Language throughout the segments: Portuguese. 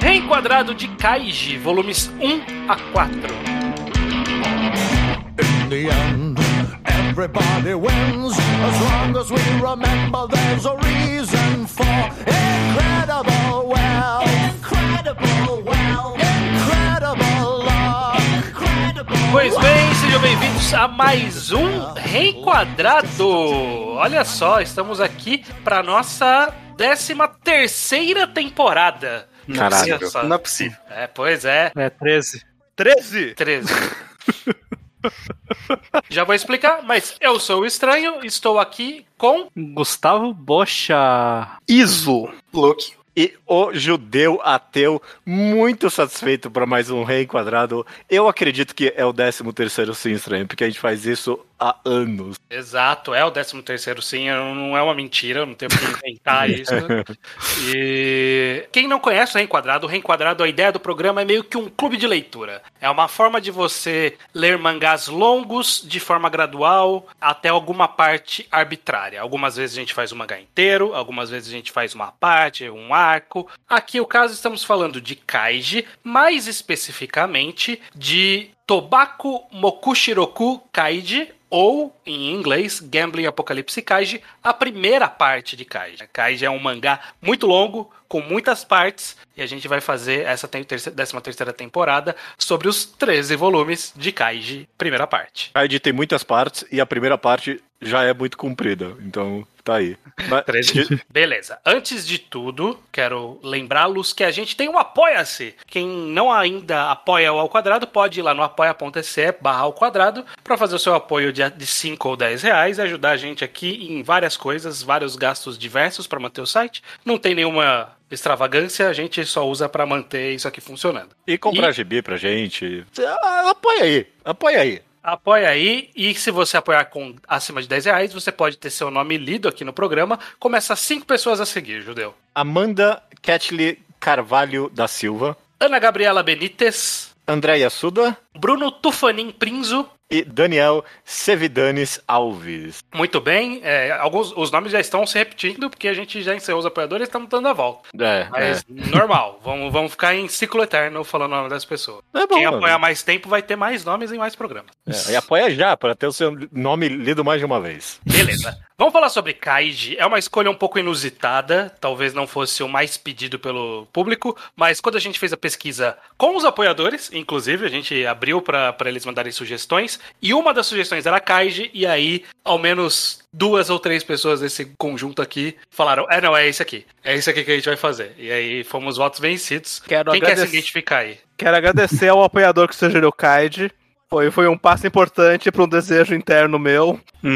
Reenquadrado de Kaiji, volumes 1 a 4. In the end, everybody wins as long as we remember there's a reason for incredible Pois bem, sejam bem-vindos a mais um Reenquadrado. Olha só, estamos aqui para nossa 13 terceira temporada. Caralho, Olha só. não é possível. É, pois é. É 13. 13? 13. Já vou explicar, mas eu sou o estranho, estou aqui com. Gustavo Bocha. Iso. Luke. E o judeu ateu muito satisfeito para mais um reenquadrado. Eu acredito que é o 13 terceiro sim estranho, porque a gente faz isso há anos. Exato, é o 13 terceiro sim, não é uma mentira, não tenho que inventar isso. E quem não conhece o Reenquadrado, o Reenquadrado, a ideia do programa é meio que um clube de leitura. É uma forma de você ler mangás longos de forma gradual até alguma parte arbitrária. Algumas vezes a gente faz o mangá inteiro, algumas vezes a gente faz uma parte, um arco. Aqui, o caso, estamos falando de Kaiji, mais especificamente de Tobacco Mokushiroku Kaiji, ou, em inglês, Gambling Apocalypse Kaiji, a primeira parte de Kaiji. Kaiji é um mangá muito longo, com muitas partes, e a gente vai fazer essa 13 terceira temporada sobre os 13 volumes de Kaiji, primeira parte. Kaiji tem muitas partes e a primeira parte já é muito comprida, então tá aí. Mas- 13. Beleza. Antes de tudo, quero lembrá-los que a gente tem um Apoia-se. Quem não ainda apoia o Ao Quadrado, pode ir lá no apoia.se barra ao quadrado para fazer o seu apoio de, de 5 ou 10 reais e ajudar a gente aqui em várias coisas, vários gastos diversos para manter o site. Não tem nenhuma extravagância, a gente só usa para manter isso aqui funcionando. E comprar E- GB pra gente. Ah, Apoia aí, apoia aí. Apoia aí, e se você apoiar com acima de 10 reais, você pode ter seu nome lido aqui no programa. Começa cinco pessoas a seguir, Judeu. Amanda Catley Carvalho da Silva, Ana Gabriela Benites, Andréia Suda Bruno Tufanin Prinzo. E Daniel Sevidanes Alves. Muito bem, é, alguns os nomes já estão se repetindo porque a gente já encerrou os apoiadores e estamos dando a volta. É, Mas normal, vamos, vamos ficar em ciclo eterno falando o nome das pessoas. é. é bom. Quem mano. apoiar mais tempo vai ter mais nomes em mais programas. É, e apoia já, para ter o seu nome lido mais de uma vez. Beleza. Vamos falar sobre Kaiji. É uma escolha um pouco inusitada, talvez não fosse o mais pedido pelo público, mas quando a gente fez a pesquisa com os apoiadores, inclusive, a gente abriu para eles mandarem sugestões, e uma das sugestões era Kaiji, e aí, ao menos duas ou três pessoas desse conjunto aqui falaram: é, não, é esse aqui. É esse aqui que a gente vai fazer. E aí fomos votos vencidos. Quero Quem quer se agradecer- identificar aí? Quero agradecer ao apoiador que sugeriu Kaiji. Foi, foi um passo importante para um desejo interno meu.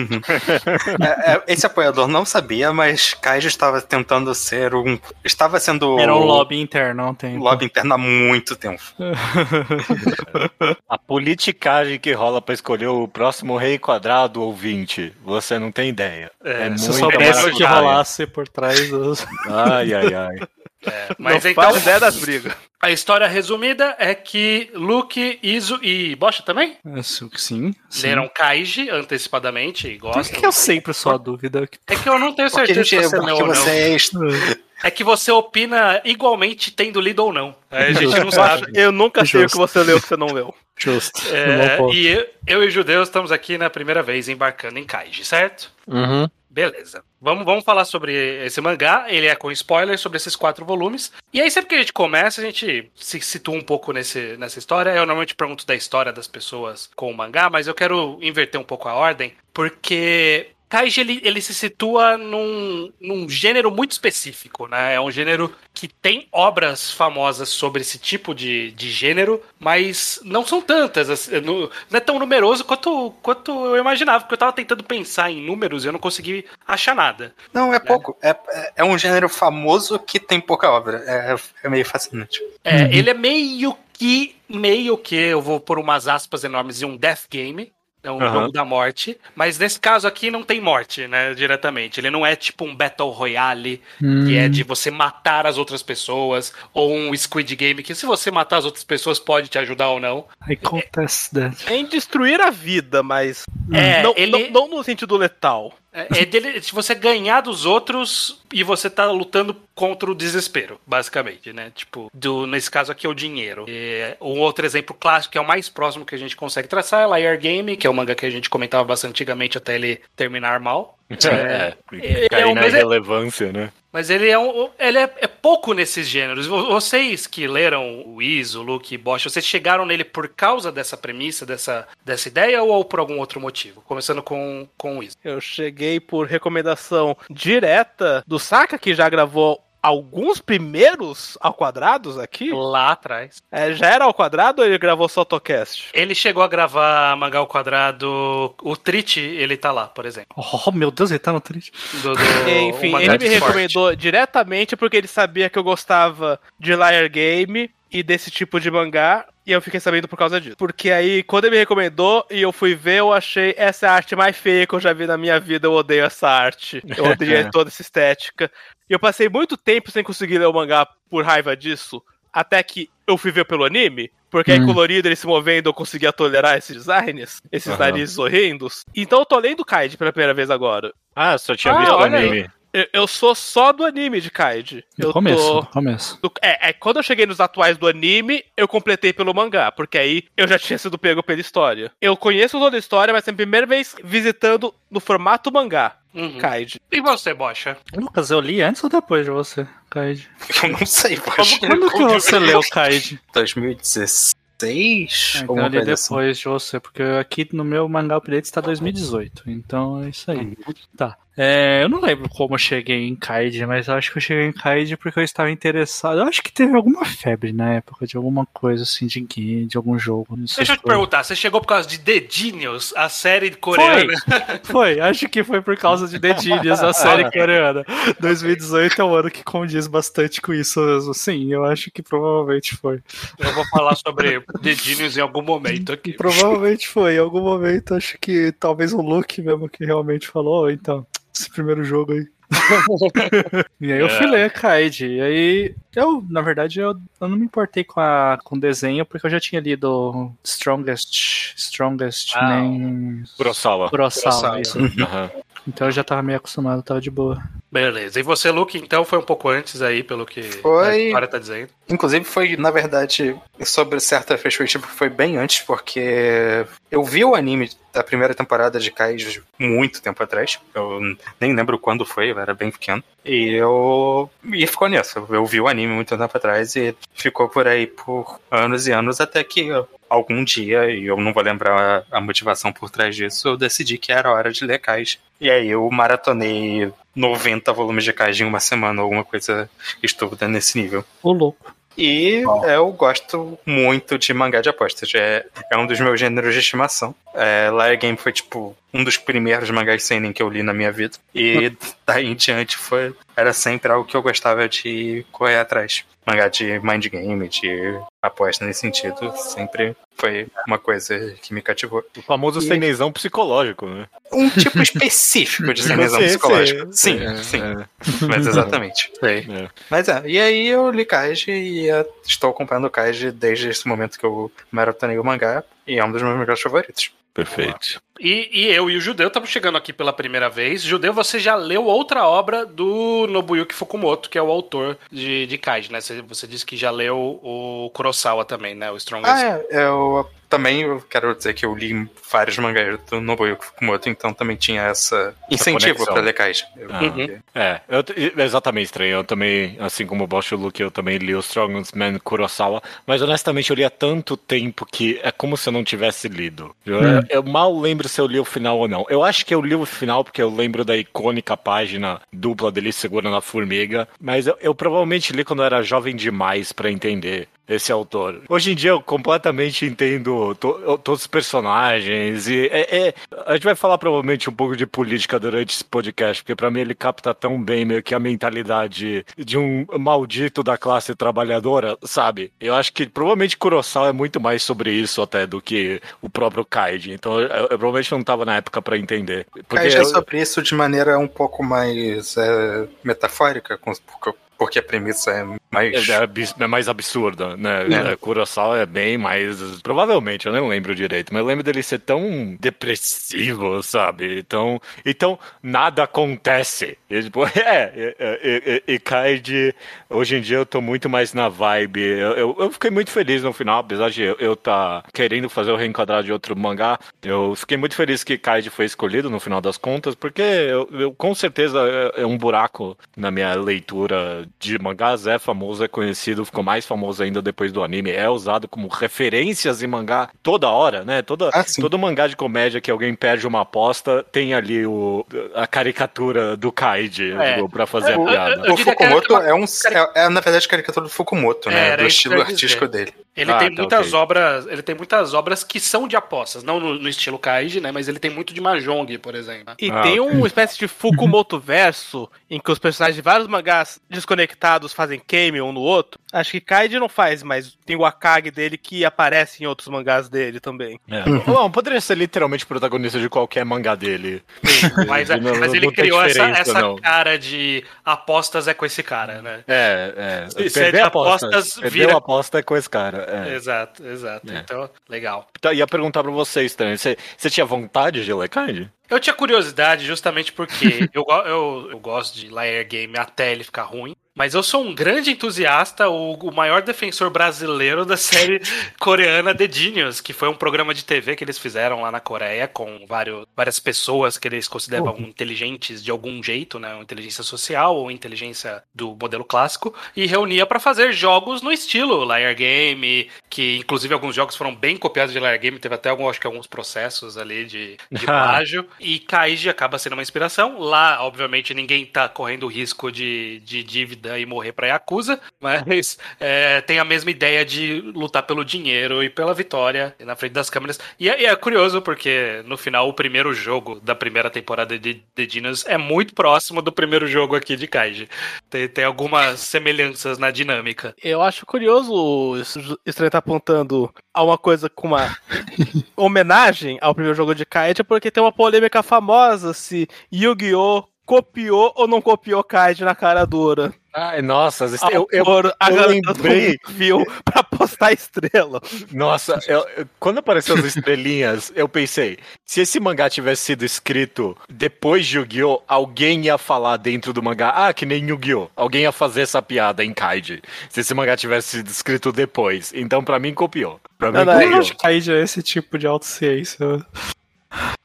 É, é, esse apoiador não sabia, mas Kaiji estava tentando ser um. Estava sendo. Era um lobby interno ontem. um lobby interno há muito tempo. A politicagem que rola para escolher o próximo rei quadrado ou 20, você não tem ideia. É, É, se soubesse o que rolasse por trás dos. Ai, ai, ai. Mas não então, faço ideia das brigas. a história resumida é que Luke, Iso e Bocha também Sim, sim. leram Kaiji antecipadamente e Por gostam. que eu sempre sou a dúvida? É que eu não tenho certeza se você leu porque ou não. você é. É que você opina igualmente tendo lido ou não. Aí a gente não Eu, sabe. eu nunca sei o que você leu que você não leu. Justo. É, e eu, eu e o Judeu estamos aqui na primeira vez embarcando em Kaiji, certo? Uhum. Beleza. Vamos, vamos falar sobre esse mangá. Ele é com spoilers sobre esses quatro volumes. E aí, sempre que a gente começa, a gente se situa um pouco nesse, nessa história. Eu normalmente pergunto da história das pessoas com o mangá, mas eu quero inverter um pouco a ordem, porque. Kaiji ele, ele se situa num, num gênero muito específico, né? É um gênero que tem obras famosas sobre esse tipo de, de gênero, mas não são tantas. assim, no- não é tão numeroso quanto, quanto eu imaginava, porque eu tava tentando pensar em números e eu não consegui achar nada. Não, é pouco. É, é- é um gênero famoso que tem pouca obra. É, é meio fascinante. É, Ele é meio que, meio que, eu vou pôr umas aspas enormes em um death game, é um Aham. jogo da morte, mas nesse caso aqui não tem morte, né, diretamente. Ele não é tipo um Battle Royale, que é de você matar as outras pessoas, ou um Squid Game, que se você matar as outras pessoas pode te ajudar ou não. I contest that. Em destruir a vida, mas. É, não, ele- não, não no sentido letal. É, é dele, de você ganhar dos outros e você tá lutando contra o desespero, basicamente, né? Tipo, do, nesse caso aqui é o dinheiro. É, um outro exemplo clássico, que é o mais próximo que a gente consegue traçar, é Liar Game, que é o manga que a gente comentava bastante antigamente até ele terminar mal. É, É, cair é um- na mas é- irrelevância, né? Mas ele é um, ele é, é pouco nesses gêneros. Vo- Vocês que leram o Iso, o Luke e Bosch, vocês chegaram nele por causa dessa premissa, dessa, dessa ideia ou por algum outro motivo? Começando com, com o Iso. Eu cheguei por recomendação direta do Saka, que já gravou alguns primeiros ao quadrados aqui. Lá atrás. É, já era ao quadrado ou ele gravou só Tocast? Ele chegou a gravar Mangá ao Quadrado. O Trit, ele tá lá, por exemplo. Oh, meu Deus, ele tá no triste. Do, do- Enfim, ele me recomendou diretamente porque ele sabia que eu gostava de Liar Game e desse tipo de mangá. E eu fiquei sabendo por causa disso. Porque aí, quando ele me recomendou e eu fui ver, eu achei essa a arte mais feia que eu já vi na minha vida. Eu odeio essa arte. Eu odeio toda essa estética. E eu passei muito tempo sem conseguir ler o mangá por raiva disso. Até que eu fui ver pelo anime. Porque aí, Hum. colorido, ele se movendo, eu conseguia tolerar esses designs, esses Aham. narizes horrendos. Então eu tô lendo Kaid pela primeira vez agora. Ah, só tinha Ah, visto o aí. anime. Eu, eu sou só do anime de Kaid. No Eu começo, tô. começo. do- é, é, quando eu cheguei nos atuais do anime, eu completei pelo mangá, porque aí eu já tinha sido pego pela história. Eu conheço toda a história, mas é a primeira vez visitando no formato mangá, Uhum. Kaid. E você, Bocha? Lucas, eu li antes ou depois de você, Kaid? Eu não sei, poxa. Quando que você leu Kaid? 2016? Ah, então eu li assim. depois de você, porque aqui no meu mangá update está 2018. Então é isso aí. Tá. É, eu não lembro como eu cheguei em Kaid, mas eu acho que eu cheguei em Kaid porque eu estava interessado. Eu acho que teve alguma febre na época de alguma coisa assim de game, de algum jogo. Não sei Deixa eu te foi. perguntar, você chegou por causa de The Genius, a série coreana? Foi, acho que foi por causa de The Genius, a série coreana. 2018 é um ano que condiz bastante com isso mesmo. Sim, eu acho que provavelmente foi. Eu vou falar sobre The Genius em algum momento aqui. Provavelmente foi. Em algum momento, acho que talvez o Luke mesmo que realmente falou, "Ó, então, esse primeiro jogo aí. e aí eu fui ler Kaid. E aí, eu, na verdade, eu, eu não me importei com, a, com o desenho, porque eu já tinha lido Strongest, Strongest Ah, Nem Kurosawa. Kurosawa. Kurosawa. isso. Aham. Então eu já tava meio acostumado, tava de boa. Beleza. E você, Luke, então foi um pouco antes aí, pelo que Foi. a história tá dizendo. Inclusive foi, na verdade, sobre certa perspectiva, foi bem antes, porque eu vi o anime da primeira temporada de Kaiju muito tempo atrás. Eu nem lembro quando foi, eu era bem pequeno. E eu. E ficou nisso. Eu vi o anime muito tempo atrás e ficou por aí por anos e anos até que algum dia, e eu não vou lembrar a, motivação por trás disso, eu decidi que era hora de ler Kaiju. E aí eu maratonei 90 volumes de Kaiju em uma semana, alguma coisa estúpida nesse nível. O louco. E eu gosto muito de mangá de apostas. É, é um dos meus gêneros de estimação. É, Liar Game foi, tipo, um dos primeiros mangás seinen que eu li na minha vida. E daí em diante foi, era sempre algo que eu gostava de correr atrás. Mangá de mind game, de aposta nesse sentido, sempre foi uma coisa que me cativou. O famoso seinezão psicológico, né? Um tipo específico de cinesão Sim, psicológico. sim. Sim, É, sim. é. Mas exatamente. É. Mas é, e aí eu li Kaiji e estou acompanhando o Kaiji desde esse momento que eu maratonei o mangá e é um dos meus mangás favoritos. Perfeito. E, e eu e o Judeu estamos chegando aqui pela primeira vez. Judeu, você já leu outra obra do Nobuyuki Fukumoto, que é o autor de, de Kaiji, né? Você, você disse que já leu o Kurosawa também, né? O Strongest. Ah, é, eu também eu quero dizer que eu li vários mangás do Nobuyuki Fukumoto, então também tinha essa incentivo para ler Ah, Uhum. É, eu, exatamente, estranho. Eu também, assim como o Bosch e o Luke, eu também li o Strongest Man Kurosawa, mas honestamente eu li há tanto tempo que é como se eu não tivesse lido. Eu, Hum. eu mal lembro se eu li o final ou não. Eu acho que eu li o final porque eu lembro da icônica página dupla dele segurando a formiga, mas eu, eu provavelmente li quando eu era jovem demais pra entender esse autor. Hoje em dia eu completamente entendo to- todos os personagens e é, é- a gente vai falar provavelmente um pouco de política durante esse podcast, porque pra mim ele capta tão bem meio que a mentalidade de um maldito da classe trabalhadora, sabe? Eu acho que provavelmente Kurosawa é muito mais sobre isso até do que o próprio Kaiji. Então eu, eu provavelmente não tava na época pra entender. Porque Kaiji é eu- sobre isso de maneira um pouco mais é, metafórica, porque a premissa é mais. É, é é mais absurda, né? É. É. Kurosawa é bem mais. Provavelmente, eu não lembro direito, mas eu lembro dele ser tão depressivo, sabe? Então, então nada acontece. E, tipo, é, é, é, e Kaiji, hoje em dia eu tô muito mais na vibe. Eu, eu, eu fiquei muito feliz no final, apesar de eu, eu tá querendo fazer o reenquadrar de outro mangá. Eu fiquei muito feliz que Kaiji foi escolhido no final das contas, porque eu, eu- com certeza é, é um buraco na minha leitura de mangás. É famoso, é conhecido, ficou mais famoso ainda depois do anime. É usado como referências em mangá toda hora, né? Toda, Ah, todo mangá de comédia que alguém perde uma aposta tem ali o, a caricatura do Kaiji É. tipo, pra fazer Eu- a piada. eu O Fukumoto era é um. É, é, na verdade, caricatura do Fukumoto, É, né? era Do estilo artístico dele. Ele Ah, tem tá, muitas ok. obras, ele tem muitas obras que são de apostas, não no, no estilo Kaiji, né, mas ele tem muito de Mahjong, por exemplo. E Ah, tem ok. uma espécie de Fukumoto verso, em que os personagens de vários mangás desconectados fazem cameo um no outro. Acho que Kaiji não faz, mas tem o Akagi dele que aparece em outros mangás dele também. É. Não, poderia ser literalmente protagonista de qualquer mangá dele. Mas, Não- não- mas ele não criou essa, essa não. cara de apostas é com esse cara, né? É, é. Isso é de apostas, Perdeu vira- a aposta é com esse cara. É. Exato, exato. É. Então, legal. Tá, ia perguntar pra você, Estranho. Você, você tinha vontade de ler Kaiji? Eu tinha curiosidade justamente porque eu, eu, eu gosto de layer game até ele ficar ruim. Mas eu sou um grande entusiasta, o, o maior defensor brasileiro da série coreana The Genius, que foi um programa de TV que eles fizeram lá na Coreia com vários, várias pessoas que eles consideravam inteligentes de algum jeito, né? Inteligência social ou inteligência do modelo clássico, e reunia pra fazer jogos no estilo Layer Game, que inclusive alguns jogos foram bem copiados de Layer Game, teve até algum, acho que alguns processos ali de, de plágio. E Kaiji acaba sendo uma inspiração. Lá, obviamente, ninguém tá correndo o risco de, de dívida e morrer pra Yakuza, mas é, tem a mesma ideia de lutar pelo dinheiro e pela vitória na frente das câmeras. E é, e é curioso porque no final o primeiro jogo da primeira temporada de The Genius é muito próximo do primeiro jogo aqui de Kaiji. Tem, tem algumas semelhanças na dinâmica. Eu acho curioso o Estranho tá apontando a uma coisa com uma homenagem ao primeiro jogo de Kaiji, porque tem uma polêmica famosa se Yu-Gi-Oh! copiou ou não copiou Kaiji na cara dura. Ai, nossa, eu, eu, eu galera lembrei. viu pra postar estrela. Nossa, eu- eu- quando apareceu as estrelinhas, eu pensei, se esse mangá tivesse sido escrito depois de Yu-Gi-Oh!, alguém ia falar dentro do mangá, ah, que nem Yu-Gi-Oh! Alguém ia fazer essa piada em Kaiji, se esse mangá tivesse sido escrito depois. Então, pra mim, copiou. Pra mim, Não, não, Eu copiou. acho que já é esse tipo de autociência.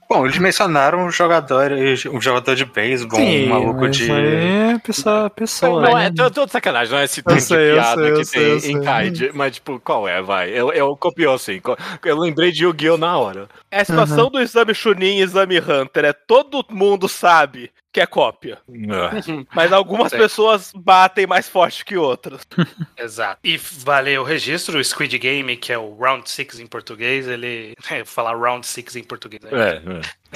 Bom, eles mencionaram um jogador, um jogador de beisebol, um maluco mas de. é pessoa, pessoa, Não, né? é, tô, tô de sacanagem, não é esse tipo de piada sei, que sei, tem em. Kaiji, mas tipo, qual é, vai? Eu, eu copiou sim. Co- Eu lembrei de Yu-Gi-Oh! na hora. É a situação do exame Chunin e exame Hunter. É todo mundo sabe que é cópia. Ah. Mas algumas Sei. pessoas batem mais forte que outras. Exato. E valeu o registro, o Squid Game, que é o Round 6 em português, ele. É, falar Round 6 em português. né? É,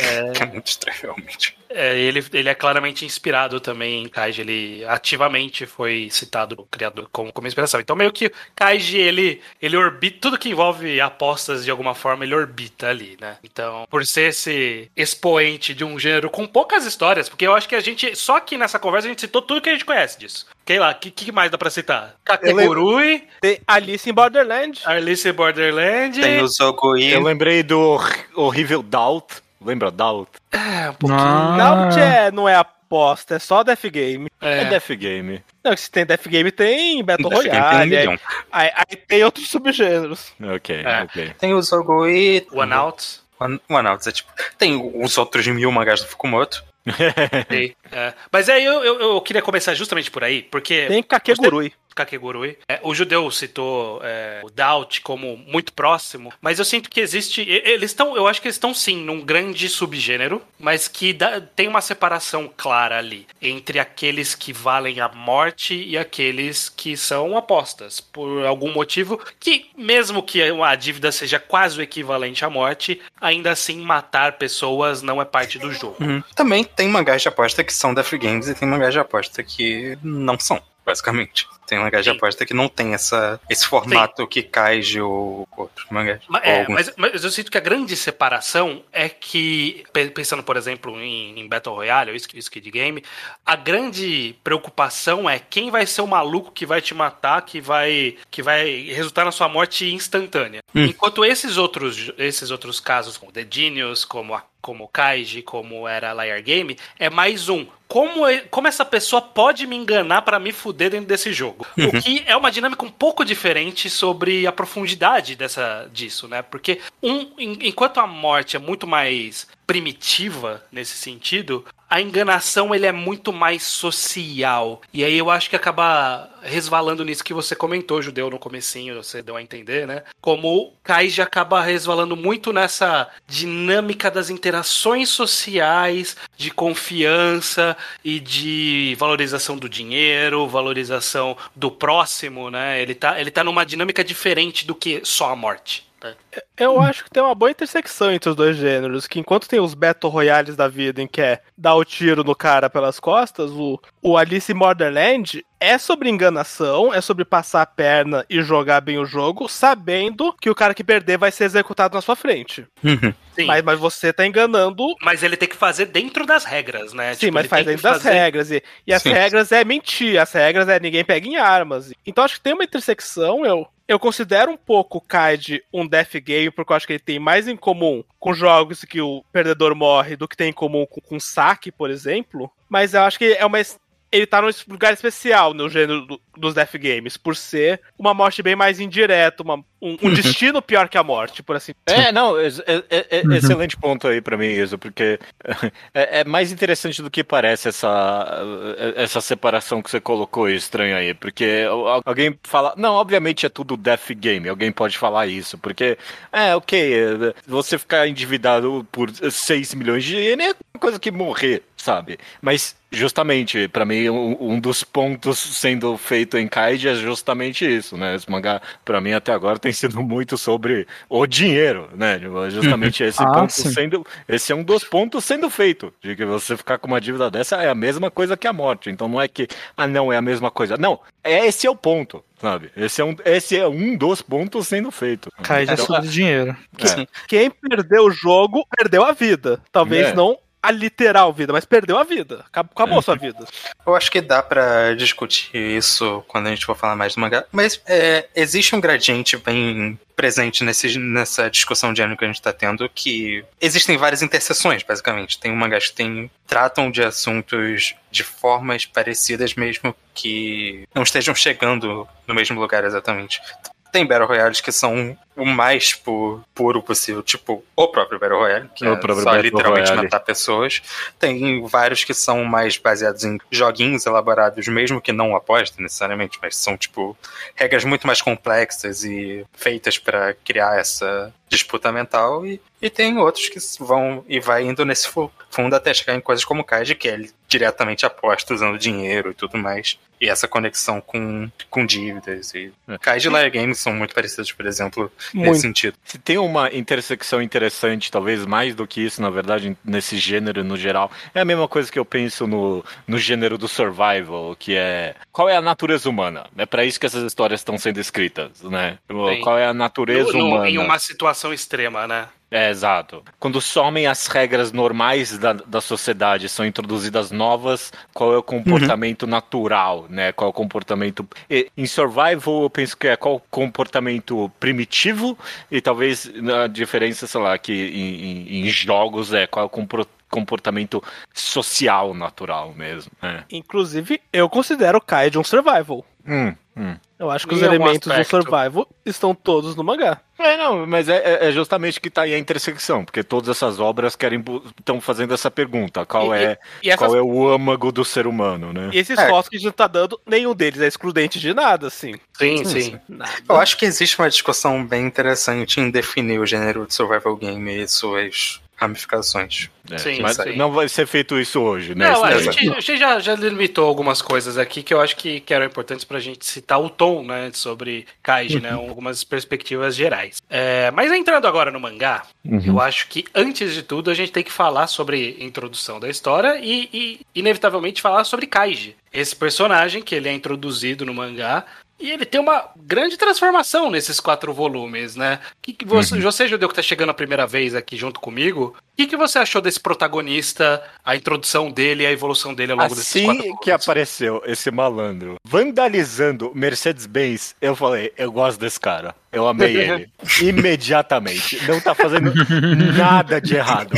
é. É muito estranho, realmente. É, ele, ele é claramente inspirado também em Kaiji. Ele ativamente foi citado no criador como, como inspiração. Então, meio que Kaiji, ele, ele orbita. Tudo que envolve apostas de alguma forma, ele orbita ali, né? Então, por ser esse expoente de um gênero com poucas histórias, porque eu acho que a gente. Só aqui nessa conversa a gente citou tudo que a gente conhece disso. Sei lá, o que, que mais dá pra citar? Kakegurui, Tem Alice em Borderland. Alice in Borderland. Tem o Zogui. Eu lembrei do horrível Doubt. Lembra Doubt? É, um pouquinho. Ah, Não, é, não é aposta, é só Death Game. É, É. Death Game. Não, se tem Death Game, tem Battle Death Game tem um Royale. aí, aí- aí tem outros subgêneros. Ok, É. ok. Tem o Zogui. One Out. One, One Out, é tipo. Tem os outros mil mangás do Fukumoto. É. Mas aí eu, eu, eu queria começar justamente por aí, porque Tem Kakegurui. Kakegurui. É, o judeu citou é, o Doubt como muito próximo, mas eu sinto que existe. Eles estão, eu acho que eles estão sim num grande subgênero, mas que dá- tem uma separação clara ali entre aqueles que valem a morte e aqueles que são apostas por algum motivo que, mesmo que a dívida seja quase o equivalente à morte, ainda assim matar pessoas não é parte do jogo. Também tem mangás de aposta que são da Free Games e tem mangás de aposta que não são, basicamente. Tem mangás de Sim. aposta que não tem essa, esse formato que cai de o- outros mangás. Ma- Ou é, mas, mas eu sinto que a grande separação é que, pe- pensando, por exemplo, em, em Battle Royale ou Sk- Skid Game, a grande preocupação é quem vai ser o maluco que vai te matar, que vai, que vai resultar na sua morte instantânea. Enquanto esses outros, esses outros casos, como The Genius, como a como Kaiji, como era a Liar Game, é mais um. Como, e- como essa pessoa pode me enganar pra me fuder dentro desse jogo? O que é uma dinâmica um pouco diferente sobre a profundidade dessa, disso, né? Porque um, en- enquanto a morte é muito mais primitiva nesse sentido, a enganação ele é muito mais social. E aí eu acho que acaba resvalando nisso que você comentou, Judeu, no comecinho, você deu a entender, né? Como Kaiji acaba resvalando muito nessa dinâmica das interações sociais, de confiança e de valorização do dinheiro, valorização do próximo, né? Ele tá, ele tá numa dinâmica diferente do que só a morte. Né? Eu acho que tem uma boa intersecção entre os dois gêneros, que enquanto tem os Battle Royales da vida em que é dar o tiro no cara pelas costas, o, o Alice in Borderland é sobre enganação, é sobre passar a perna e jogar bem o jogo, sabendo que o cara que perder vai ser executado na sua frente. Uhum. Sim. Mas, mas você tá enganando Mas ele tem que fazer dentro das regras, né? Sim, Tipo, mas ele faz tem dentro que das fazer- regras. E, e as Sim. regras é mentir, as regras é ninguém pega em armas. Então acho que tem uma intersecção. Eu, eu considero um pouco o Kaid um death game, porque eu acho que ele tem mais em comum com jogos que o perdedor morre do que tem em comum com, com saque, por exemplo. Mas eu acho que é uma. Ele tá num lugar especial no gênero do- dos death games, por ser uma morte bem mais indireta, uma- um, um destino pior que a morte, por assim É, não, é- é- é- excelente ponto aí pra mim, isso, porque é, é mais interessante do que parece essa, essa separação que você colocou estranha aí, porque al- alguém fala, não, obviamente é tudo death game, alguém pode falar isso, porque, é, ok, é, você ficar endividado por 6 milhões de ien é coisa que morrer, sabe? Mas, justamente, pra mim, um, um dos pontos sendo feito em Kaiji é justamente isso, né? Esse mangá, pra mim, até agora tem sido muito sobre o dinheiro, né? Justamente esse Ah, ponto sim. sendo. Esse é um dos pontos sendo feito. De que você ficar com uma dívida dessa é a mesma coisa que a morte. Então não é que, ah, não, é a mesma coisa. Não, é, esse é o ponto, sabe? Esse é um, esse é um dos pontos sendo feito. Kaiji é Então, sobre dinheiro. é. Quem perdeu o jogo, perdeu a vida. Talvez É. não a literal vida, mas perdeu a vida. Acab- Acabou a sua vida. Eu acho que dá pra discutir isso quando a gente for falar mais do mangá, mas é, existe um gradiente bem presente nesse, nessa discussão de ano que a gente tá tendo, que existem várias interseções, basicamente. Tem mangás que tem, tratam de assuntos de formas parecidas, mesmo que não estejam chegando no mesmo lugar exatamente. Tem Battle Royales que são o mais pu- puro possível, tipo o próprio Battle Royale, que O é só Battle literalmente Royale. matar pessoas. Tem vários que são mais baseados em joguinhos elaborados, mesmo que não apostem necessariamente, mas são, tipo, regras muito mais complexas e feitas pra criar essa disputa mental. E, e tem outros que vão e vai indo nesse fu- fundo até chegar em coisas como Kaiji, que é diretamente aposta usando dinheiro e tudo mais. E essa conexão com, com dívidas. E É. Kaiji e Liar Games são muito parecidos, por exemplo, Muito. nesse sentido. Se tem uma intersecção interessante, talvez mais do que isso, na verdade, nesse gênero no geral, é a mesma coisa que eu penso no, no gênero do survival, que é qual é a natureza humana? É para isso que essas histórias estão sendo escritas, né? Sim. Qual é a natureza No- no- humana? em uma situação extrema, né? É, exato. Quando somem as regras normais da, da sociedade, são introduzidas novas, qual é o comportamento natural, né? Qual é o comportamento... Em survival, eu penso que é qual o comportamento primitivo, e talvez a diferença, sei lá, que em, em- em jogos é qual é o compro- comportamento social natural mesmo. né? Inclusive, eu considero o Kaid um survival. Hum, hum. Eu acho que os Em algum elementos do survival estão todos no mangá. É, não, mas é, é- é justamente que tá aí a intersecção, porque todas essas obras querem estão fazendo essa pergunta, qual E- é E, essas, qual é o âmago do ser humano, né? e esses É. fotos que a gente tá dando, nenhum deles é excludente de nada, assim. Sim, Sim, sim. Nada. Eu acho que existe uma discussão bem interessante em definir o gênero de survival game e suas ramificações. É, Sim, mas sim. não vai ser feito isso hoje, né? Não, a Esse- gente, a gente já, já limitou algumas coisas aqui que eu acho que, que eram importantes pra gente citar o tom, né, sobre Kaiji, né, algumas perspectivas gerais. É, mas entrando agora no mangá, eu acho que antes de tudo a gente tem que falar sobre a introdução da história e, e, inevitavelmente falar sobre Kaiji. Esse personagem que ele é introduzido no mangá e ele tem uma grande transformação nesses quatro volumes, né? Que, que você, você, Judeu, que tá chegando a primeira vez aqui junto comigo, o que, que você achou desse protagonista, a introdução dele e a evolução dele ao longo desses quatro Assim volumes? que apareceu esse malandro vandalizando Mercedes-Benz, eu falei, eu gosto desse cara. Eu amei ele. Imediatamente. Não tá fazendo nada de errado.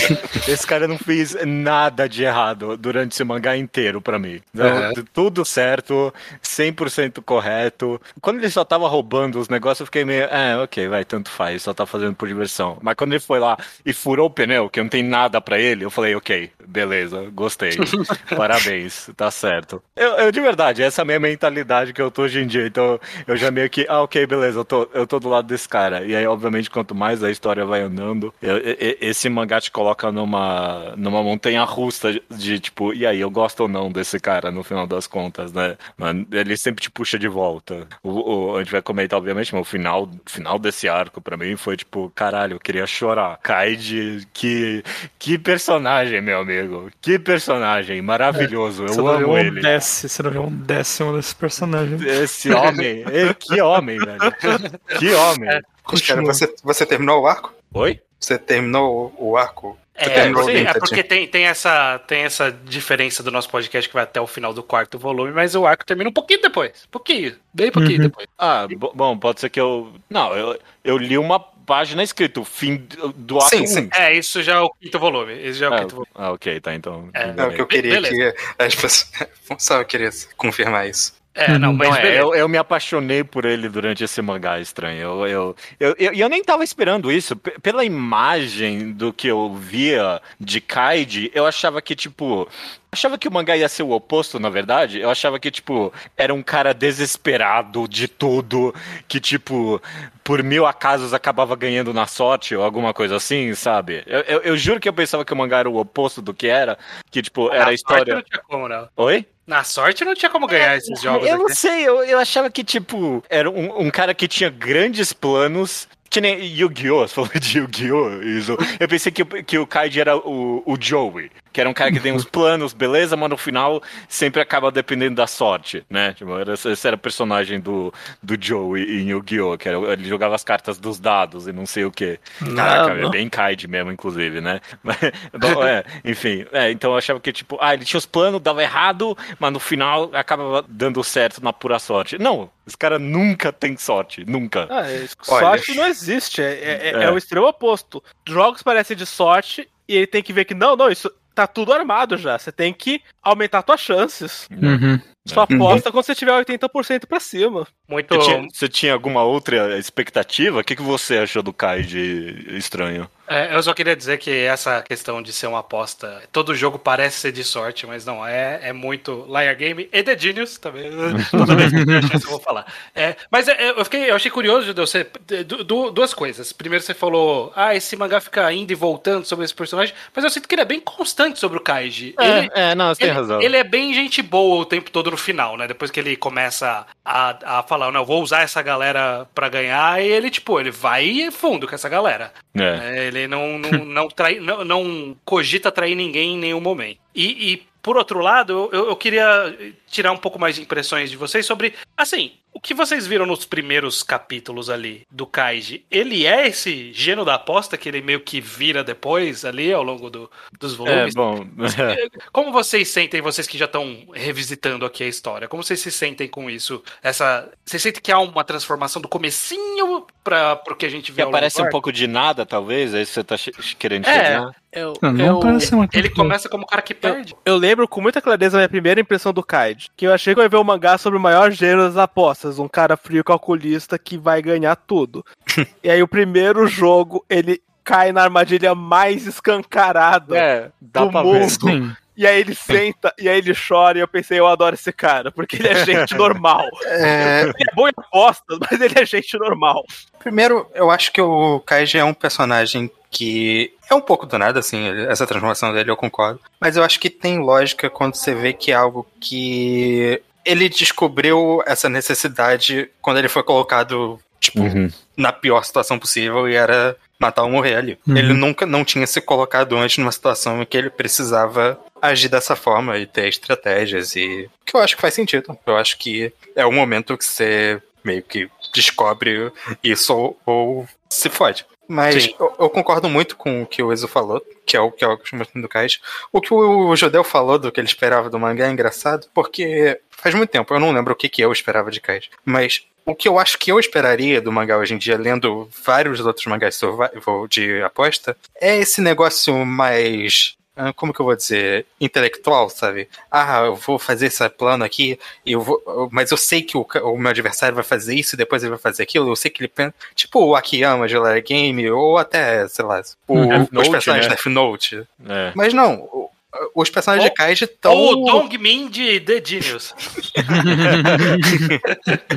Esse cara não fez nada de errado durante esse mangá inteiro pra mim. Não, Uhum. Tudo certo, 100% correto. Quando ele só tava roubando os negócios, eu fiquei meio, é, ok, vai, tanto faz, só tá fazendo por diversão. Mas quando ele foi lá e furou o pneu, que não tem nada pra ele, eu falei, ok, beleza, gostei. Parabéns, tá certo. Eu, eu, de verdade, essa é a minha mentalidade que eu tô hoje em dia. Então eu já meio que, ah, ok, beleza, eu tô, eu tô do lado desse cara. E aí, obviamente, quanto mais a história vai andando, eu- e- e- esse mangá te coloca numa, numa montanha russa de tipo, e aí, eu gosto ou não desse cara no final das contas, né? Ele sempre te puxa de volta. O, o- a gente vai comentar, obviamente, mas o final, final desse arco pra mim foi tipo, caralho, eu queria chorar. Kaide, que, que personagem, meu amigo. Que personagem maravilhoso. Você Eu amo um ele. décimo, você não viu um décimo desse personagem. Esse homem, que homem, velho. Que homem. Cara, Continua. você, você terminou o arco? Oi? Você terminou o arco? Você É, terminou sim, é porque tem, tem, essa, tem essa diferença do nosso podcast que vai até o final do quarto volume, mas o arco termina um pouquinho depois. Pouquinho, bem pouquinho Uhum. depois. Ah, bo- bom, pode ser que eu. Não, eu, eu li uma página escrito fim do- ato Sim, 1. sim. É, isso já é o quinto volume. Esse já é o Ah, quinto volume. ah, ok, tá, então. É, É o que eu queria Beleza. que as pessoas. Só eu queria confirmar isso. É, não, mas Não, é, eu, eu me apaixonei por ele durante esse mangá estranho. Eu, eu, eu, eu, eu nem tava esperando isso. P- pela imagem do que eu via de Kaide, eu achava que, tipo. Achava que o mangá ia ser o oposto, na verdade. Eu achava que, tipo, era um cara desesperado de tudo, que, tipo, por mil acasos acabava ganhando na sorte ou alguma coisa assim, sabe? Eu, eu, eu juro que eu pensava que o mangá era o oposto do que era, que, tipo, era a história. não tinha como, não. Oi? Na sorte não tinha como ganhar esses jogos Eu não aqui. sei, eu, eu achava que, tipo, era um, um cara que tinha grandes planos. Que nem Yu-Gi-Oh! Você falou de Yu-Gi-Oh! Isso. Eu pensei que, o- que o Kaiji era o, o Joey, que era um cara que tem uns planos, beleza, mas no final sempre acaba dependendo da sorte, né? Tipo, era, esse era o personagem do, do Joey em Yu-Gi-Oh! Que era, ele jogava as cartas dos dados e não sei o quê. Caraca, é bem Kaiji mesmo, inclusive, né? Mas, bom, é, enfim, é, então eu achava que, tipo, ah, ele tinha os planos, dava errado, mas no final acabava dando certo na pura sorte. Não, esse cara nunca tem sorte, nunca. Ah, é- Olha. sorte não existe. É, é- é- É. é o extremo oposto. Jogos parecem de sorte e ele tem que ver que não, não, isso tá tudo armado já. Você tem que aumentar suas chances. Uhum. Só aposta quando você tiver 80% pra cima. Muito. Você tinha, você tinha alguma outra expectativa? O que, que você achou do Kaiji estranho? É, eu só queria dizer que essa questão de ser uma aposta. Todo jogo parece ser de sorte, mas não. É, é muito Liar Game e The Genius também. Toda vez que eu chance eu vou falar. É, mas é, eu, fiquei, eu achei curioso de você. du- du- duas coisas. Primeiro, você falou, ah, esse mangá fica indo e voltando sobre esse personagem, mas eu sinto que ele é bem constante sobre o Kaiji. ele, é, não, você ele, ele é bem gente boa o tempo todo no final, né? Depois que ele começa a, a falar, não, vou usar essa galera pra ganhar, e ele, tipo, ele vai fundo com essa galera. É. É, ele não, não, não, trai, não, não cogita trair ninguém em nenhum momento. E, e, por outro lado, eu, eu queria tirar um pouco mais de impressões de vocês sobre, assim, o que vocês viram nos primeiros capítulos ali do Kaiji. Ele é esse gênio da aposta que ele meio que vira depois ali ao longo do, dos É, volumes? bom. Como vocês sentem, vocês que já estão revisitando aqui a história, como vocês se sentem com isso? Essa, vocês sentem que há uma transformação do comecinho para pro que a gente vê Que ao do um pouco de nada, talvez? É isso que você tá che- querendo É. chegar? Eu, Não, não eu, parece uma Ele começa como o cara que perde. eu lembro com muita clareza a minha primeira impressão do Kaid. Card, que eu achei que eu ia ver um mangá sobre o maior gênero das apostas, um cara frio calculista que vai ganhar tudo. e aí o primeiro jogo, ele cai na armadilha mais escancarada É, dá do pra ver. mundo. E aí ele senta, e aí ele chora, e eu pensei, eu adoro esse cara, porque ele é gente normal. É, Ele é bom em apostas, mas ele é gente normal. primeiro, eu acho que o Kaiji é um personagem que é um pouco do nada, assim, essa transformação dele eu concordo. Mas eu acho que tem lógica quando você vê que é algo que ele descobriu essa necessidade quando ele foi colocado, tipo, Uhum. na pior situação possível e era matar ou morrer ali. Uhum. Ele nunca não tinha se colocado antes numa situação em que ele precisava agir dessa forma e ter estratégias e que eu acho que faz sentido. Eu acho que é o momento que você meio que descobre isso ou, ou se fode. Mas eu, eu concordo muito com o que o Ezo falou, que é o que eu gosto muito do Kaiji. O que o Judeu falou do que ele esperava do mangá é engraçado, porque faz muito tempo, eu não lembro o que, que eu esperava de Kaiji. Mas o que eu acho que eu esperaria do mangá hoje em dia, lendo vários outros mangás survival de aposta, é esse negócio mais. Ah, Como que eu vou dizer? Intelectual, sabe? Ah, eu vou fazer esse plano aqui, eu vou, mas eu sei que o, o meu adversário vai fazer isso e depois ele vai fazer aquilo. Eu sei que ele pensa. Tipo o Akiyama de Lara Game, ou até, sei lá, o, os personagens né? Death Note. É. Mas não, os personagens Ou- de Kaiji estão. Ou o Dong Min de The Genius.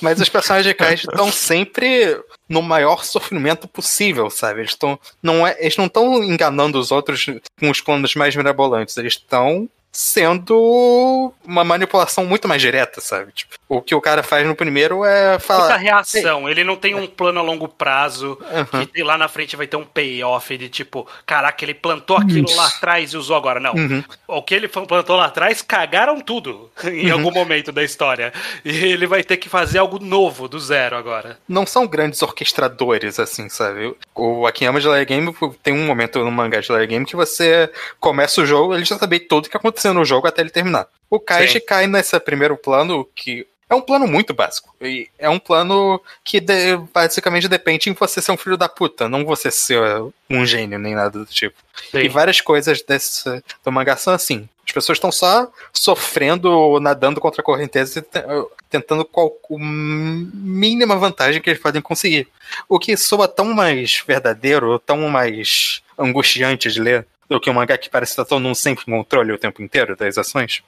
Mas os personagens de Kaiji estão sempre no maior sofrimento possível, sabe? Eles estão não é, eles não estão enganando os outros com os planos mais mirabolantes, eles estão sendo uma manipulação muito mais direta, sabe? Tipo, o que o cara faz no primeiro é Muita falar, reação. Ele não tem um plano a longo prazo Aham. que lá na frente vai ter um payoff de tipo, caraca, ele plantou aquilo lá atrás e usou agora. Não. Uhum. O que ele plantou lá atrás, cagaram tudo em algum momento da história. E ele vai ter que fazer algo novo, do zero agora. não são grandes orquestradores, assim, sabe? O Akiyama de Layer Game tem um momento no mangá de Layer Game que você começa o jogo, ele já sabe tudo o que aconteceu no jogo até ele terminar. O Kaiji Sim. cai nesse primeiro plano que é um plano muito básico. E é um plano que de- basicamente depende em você ser um filho da puta, não você ser um gênio nem nada do tipo. E várias coisas desse do mangá são assim. As pessoas estão só sofrendo, nadando contra a correnteza e te- tentando qual a mínima vantagem que eles podem conseguir. O que soa tão mais verdadeiro, tão mais angustiante de ler do que um mangá que parece estar todo mundo sempre em controle o tempo inteiro das ações.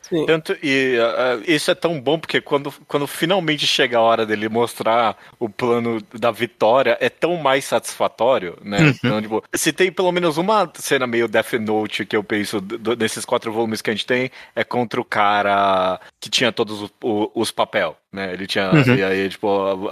Sim. Tanto, e ah, isso é tão bom porque quando, quando finalmente chega a hora dele mostrar o plano da vitória, é tão mais satisfatório, né? Então, tipo, se tem pelo menos uma cena meio Death Note que eu penso do- nesses quatro volumes que a gente tem, é contra o cara que tinha todos os, o- os papel, né? Ele tinha. E aí, tipo,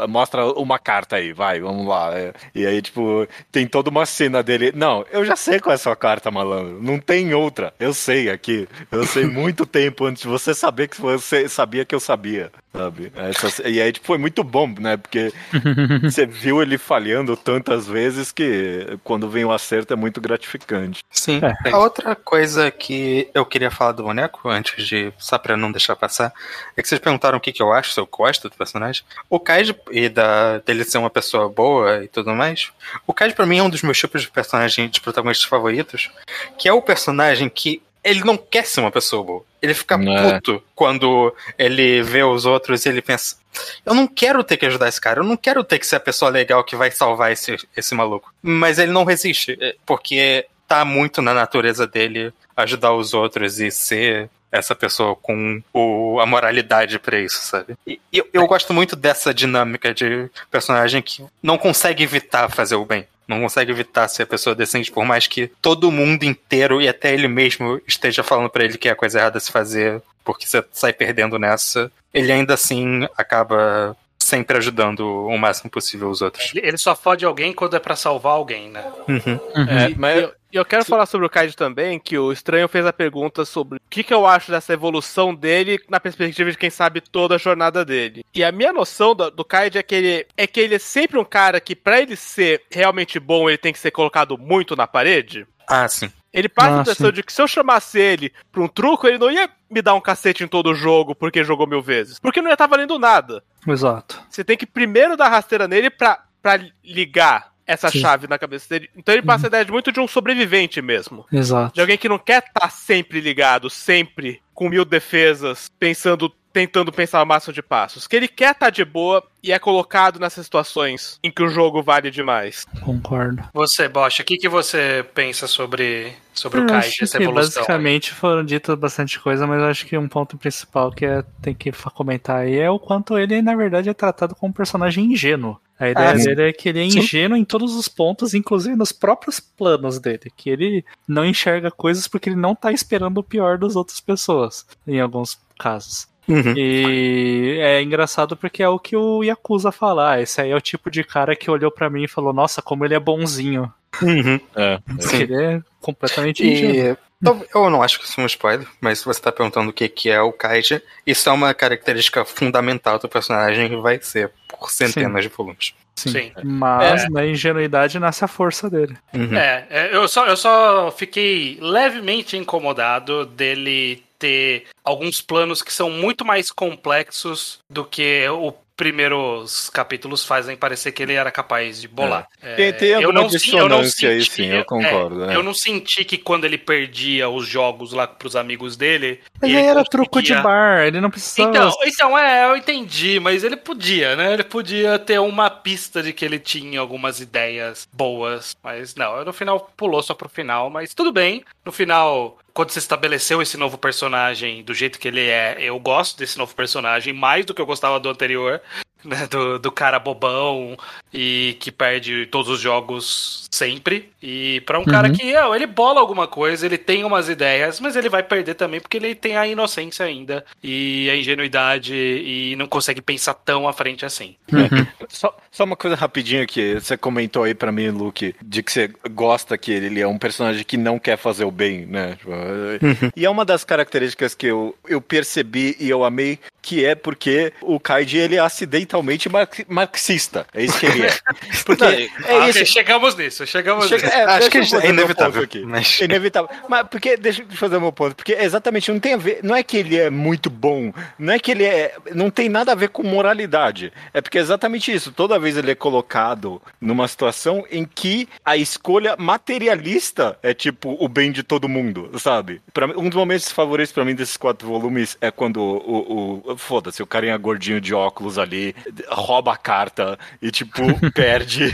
mostra uma carta aí, vai, vamos lá. é. E aí, tipo, tem toda uma cena dele. Não, eu já sei qual é a sua carta, malandro. Não tem outra. Eu sei aqui. Eu sei muito tempo antes de você saber que você sabia que eu sabia, sabe? Essa- e aí, tipo, foi muito bom, né? Porque você viu ele falhando tantas vezes que quando vem o acerto é muito gratificante. Sim. É. A outra coisa que eu queria falar do boneco, antes de. só pra não deixar passar, é que vocês perguntaram o que, que eu acho, se eu gosto do personagem. O Kaiji, e da, dele ser uma pessoa boa e tudo mais, o Kaiji pra mim é um dos meus tipos de personagem de protagonistas favoritos, que é o personagem que. Ele não quer ser uma pessoa boa. Ele fica É. puto quando ele vê os outros e ele pensa: Eu não quero ter que ajudar esse cara, eu não quero ter que ser a pessoa legal que vai salvar esse, esse maluco. Mas ele não resiste, é, porque tá muito na natureza dele ajudar os outros e ser essa pessoa com o, a moralidade pra isso, sabe? E eu, eu gosto muito dessa dinâmica de personagem que não consegue evitar fazer o bem. Não consegue evitar ser a pessoa decente, por mais que todo mundo inteiro e até ele mesmo esteja falando pra ele que é a coisa errada se fazer, porque você sai perdendo nessa. Ele ainda assim acaba sempre ajudando o máximo possível os outros. Ele só fode alguém quando é pra salvar alguém, né? Uhum. É, E mas eu, eu quero falar sobre o Kaiji também, que o Estranho fez a pergunta sobre o que, que eu acho dessa evolução dele na perspectiva de quem sabe toda a jornada dele. E a minha noção do, do Kaiji é que, ele, é que ele é sempre um cara que, pra ele ser realmente bom, ele tem que ser colocado muito na parede. Ah, sim. Ele passa Ah, a impressão sim. de que se eu chamasse ele pra um truco, ele não ia me dar um cacete em todo o jogo porque jogou mil vezes. Porque não ia estar valendo nada. Exato. Você tem que primeiro dar rasteira nele pra, pra ligar. essa Sim. chave na cabeça dele. Então ele passa a ideia de muito de um sobrevivente mesmo. Exato. De alguém que não quer estar sempre ligado, sempre com mil defesas, pensando, tentando pensar o máximo de passos. Que ele quer estar de boa e é colocado nessas situações em que o jogo vale demais. Concordo. Você, Bosch, o que, que você pensa sobre, sobre o Eu acho essa que evolução? basicamente foram ditas bastante coisa, mas eu acho que um ponto principal que é, tem que comentar aí é o quanto ele, na verdade, é tratado como um personagem ingênuo. A ideia Ah, sim. dele é que ele é Sim. ingênuo em todos os pontos, inclusive nos próprios planos dele. Que ele não enxerga coisas porque ele não tá esperando o pior das outras pessoas, em alguns casos. Uhum. E é engraçado porque é o que o Yakuza fala. Ah, esse aí é o tipo de cara que olhou pra mim e falou: Nossa, como ele é bonzinho. Uhum. É. Sim. Ele é completamente. E eu, eu não acho que isso é um spoiler, mas se você tá perguntando o que, que é o Kaiji, isso é uma característica fundamental do personagem que vai ser por centenas de volumes. Sim. Sim. Mas na ingenuidade nasce a força dele. Uhum. É, é, eu, só, eu só fiquei levemente incomodado dele ter alguns planos que são muito mais complexos do que o primeiros capítulos fazem parecer que ele era capaz de bolar. É, Tem- tem eu não eu não dissonância aí, senti- sim, eu concordo, é, é. Eu não senti que quando ele perdia os jogos lá pros amigos dele. Mas ele aí era truco de conseguia- bar, ele não precisava. Então, então, é, eu entendi, mas ele podia, né? Ele podia ter uma pista de que ele tinha algumas ideias boas, mas não, no final pulou só pro final, mas tudo bem. No final, quando você estabeleceu esse novo personagem do jeito que ele é, eu gosto desse novo personagem mais do que eu gostava do anterior. Né, do, do cara bobão e que perde todos os jogos sempre. E pra um cara Uhum. que ó, ele bola alguma coisa, ele tem umas ideias, mas ele vai perder também porque ele tem a inocência ainda e a ingenuidade e não consegue pensar tão à frente assim. Só, só uma coisa rapidinho que você comentou aí pra mim, Luke, de que você gosta que ele é um personagem que não quer fazer o bem, né? Tipo, é- E é uma das características que eu, eu percebi e eu amei, que é porque o Kaiji, ele é acidentalmente mar- marxista. É isso que ele é. Porque é Ah, isso. chegamos nisso, chegamos Chega- nisso. é, Acho que é inevitável. aqui. Mas... É inevitável. Mas porque, deixa eu fazer o meu ponto, porque exatamente não tem a ver, não é que ele é muito bom, não é que ele é, não tem nada a ver com moralidade. É porque é exatamente isso, toda vez ele é colocado numa situação em que a escolha materialista é tipo o bem de todo mundo, sabe? Um dos momentos favoritos pra mim desses quatro volumes é quando o, o- foda-se, o carinha gordinho de óculos ali rouba a carta e tipo perde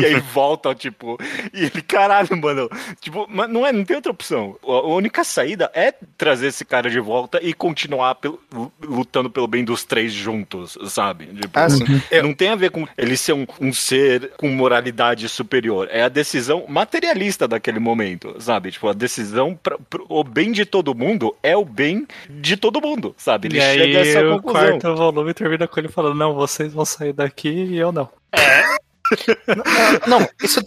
e aí volta, tipo, e ele, caralho, mano, tipo, mas não é, não tem outra opção. A única saída é trazer esse cara de volta e continuar pelo- lutando pelo bem dos três juntos, sabe? Tipo, Ah, sim. não tem a ver com ele ser um, um ser com moralidade superior. É a decisão materialista daquele momento, sabe? Tipo, a decisão pra, pro- o bem de todo mundo é o bem de todo mundo, sabe? Ele e aí chega a essa o conclusão. quarto volume termina com ele falando: Não, vocês vão sair daqui e eu não. Não, isso,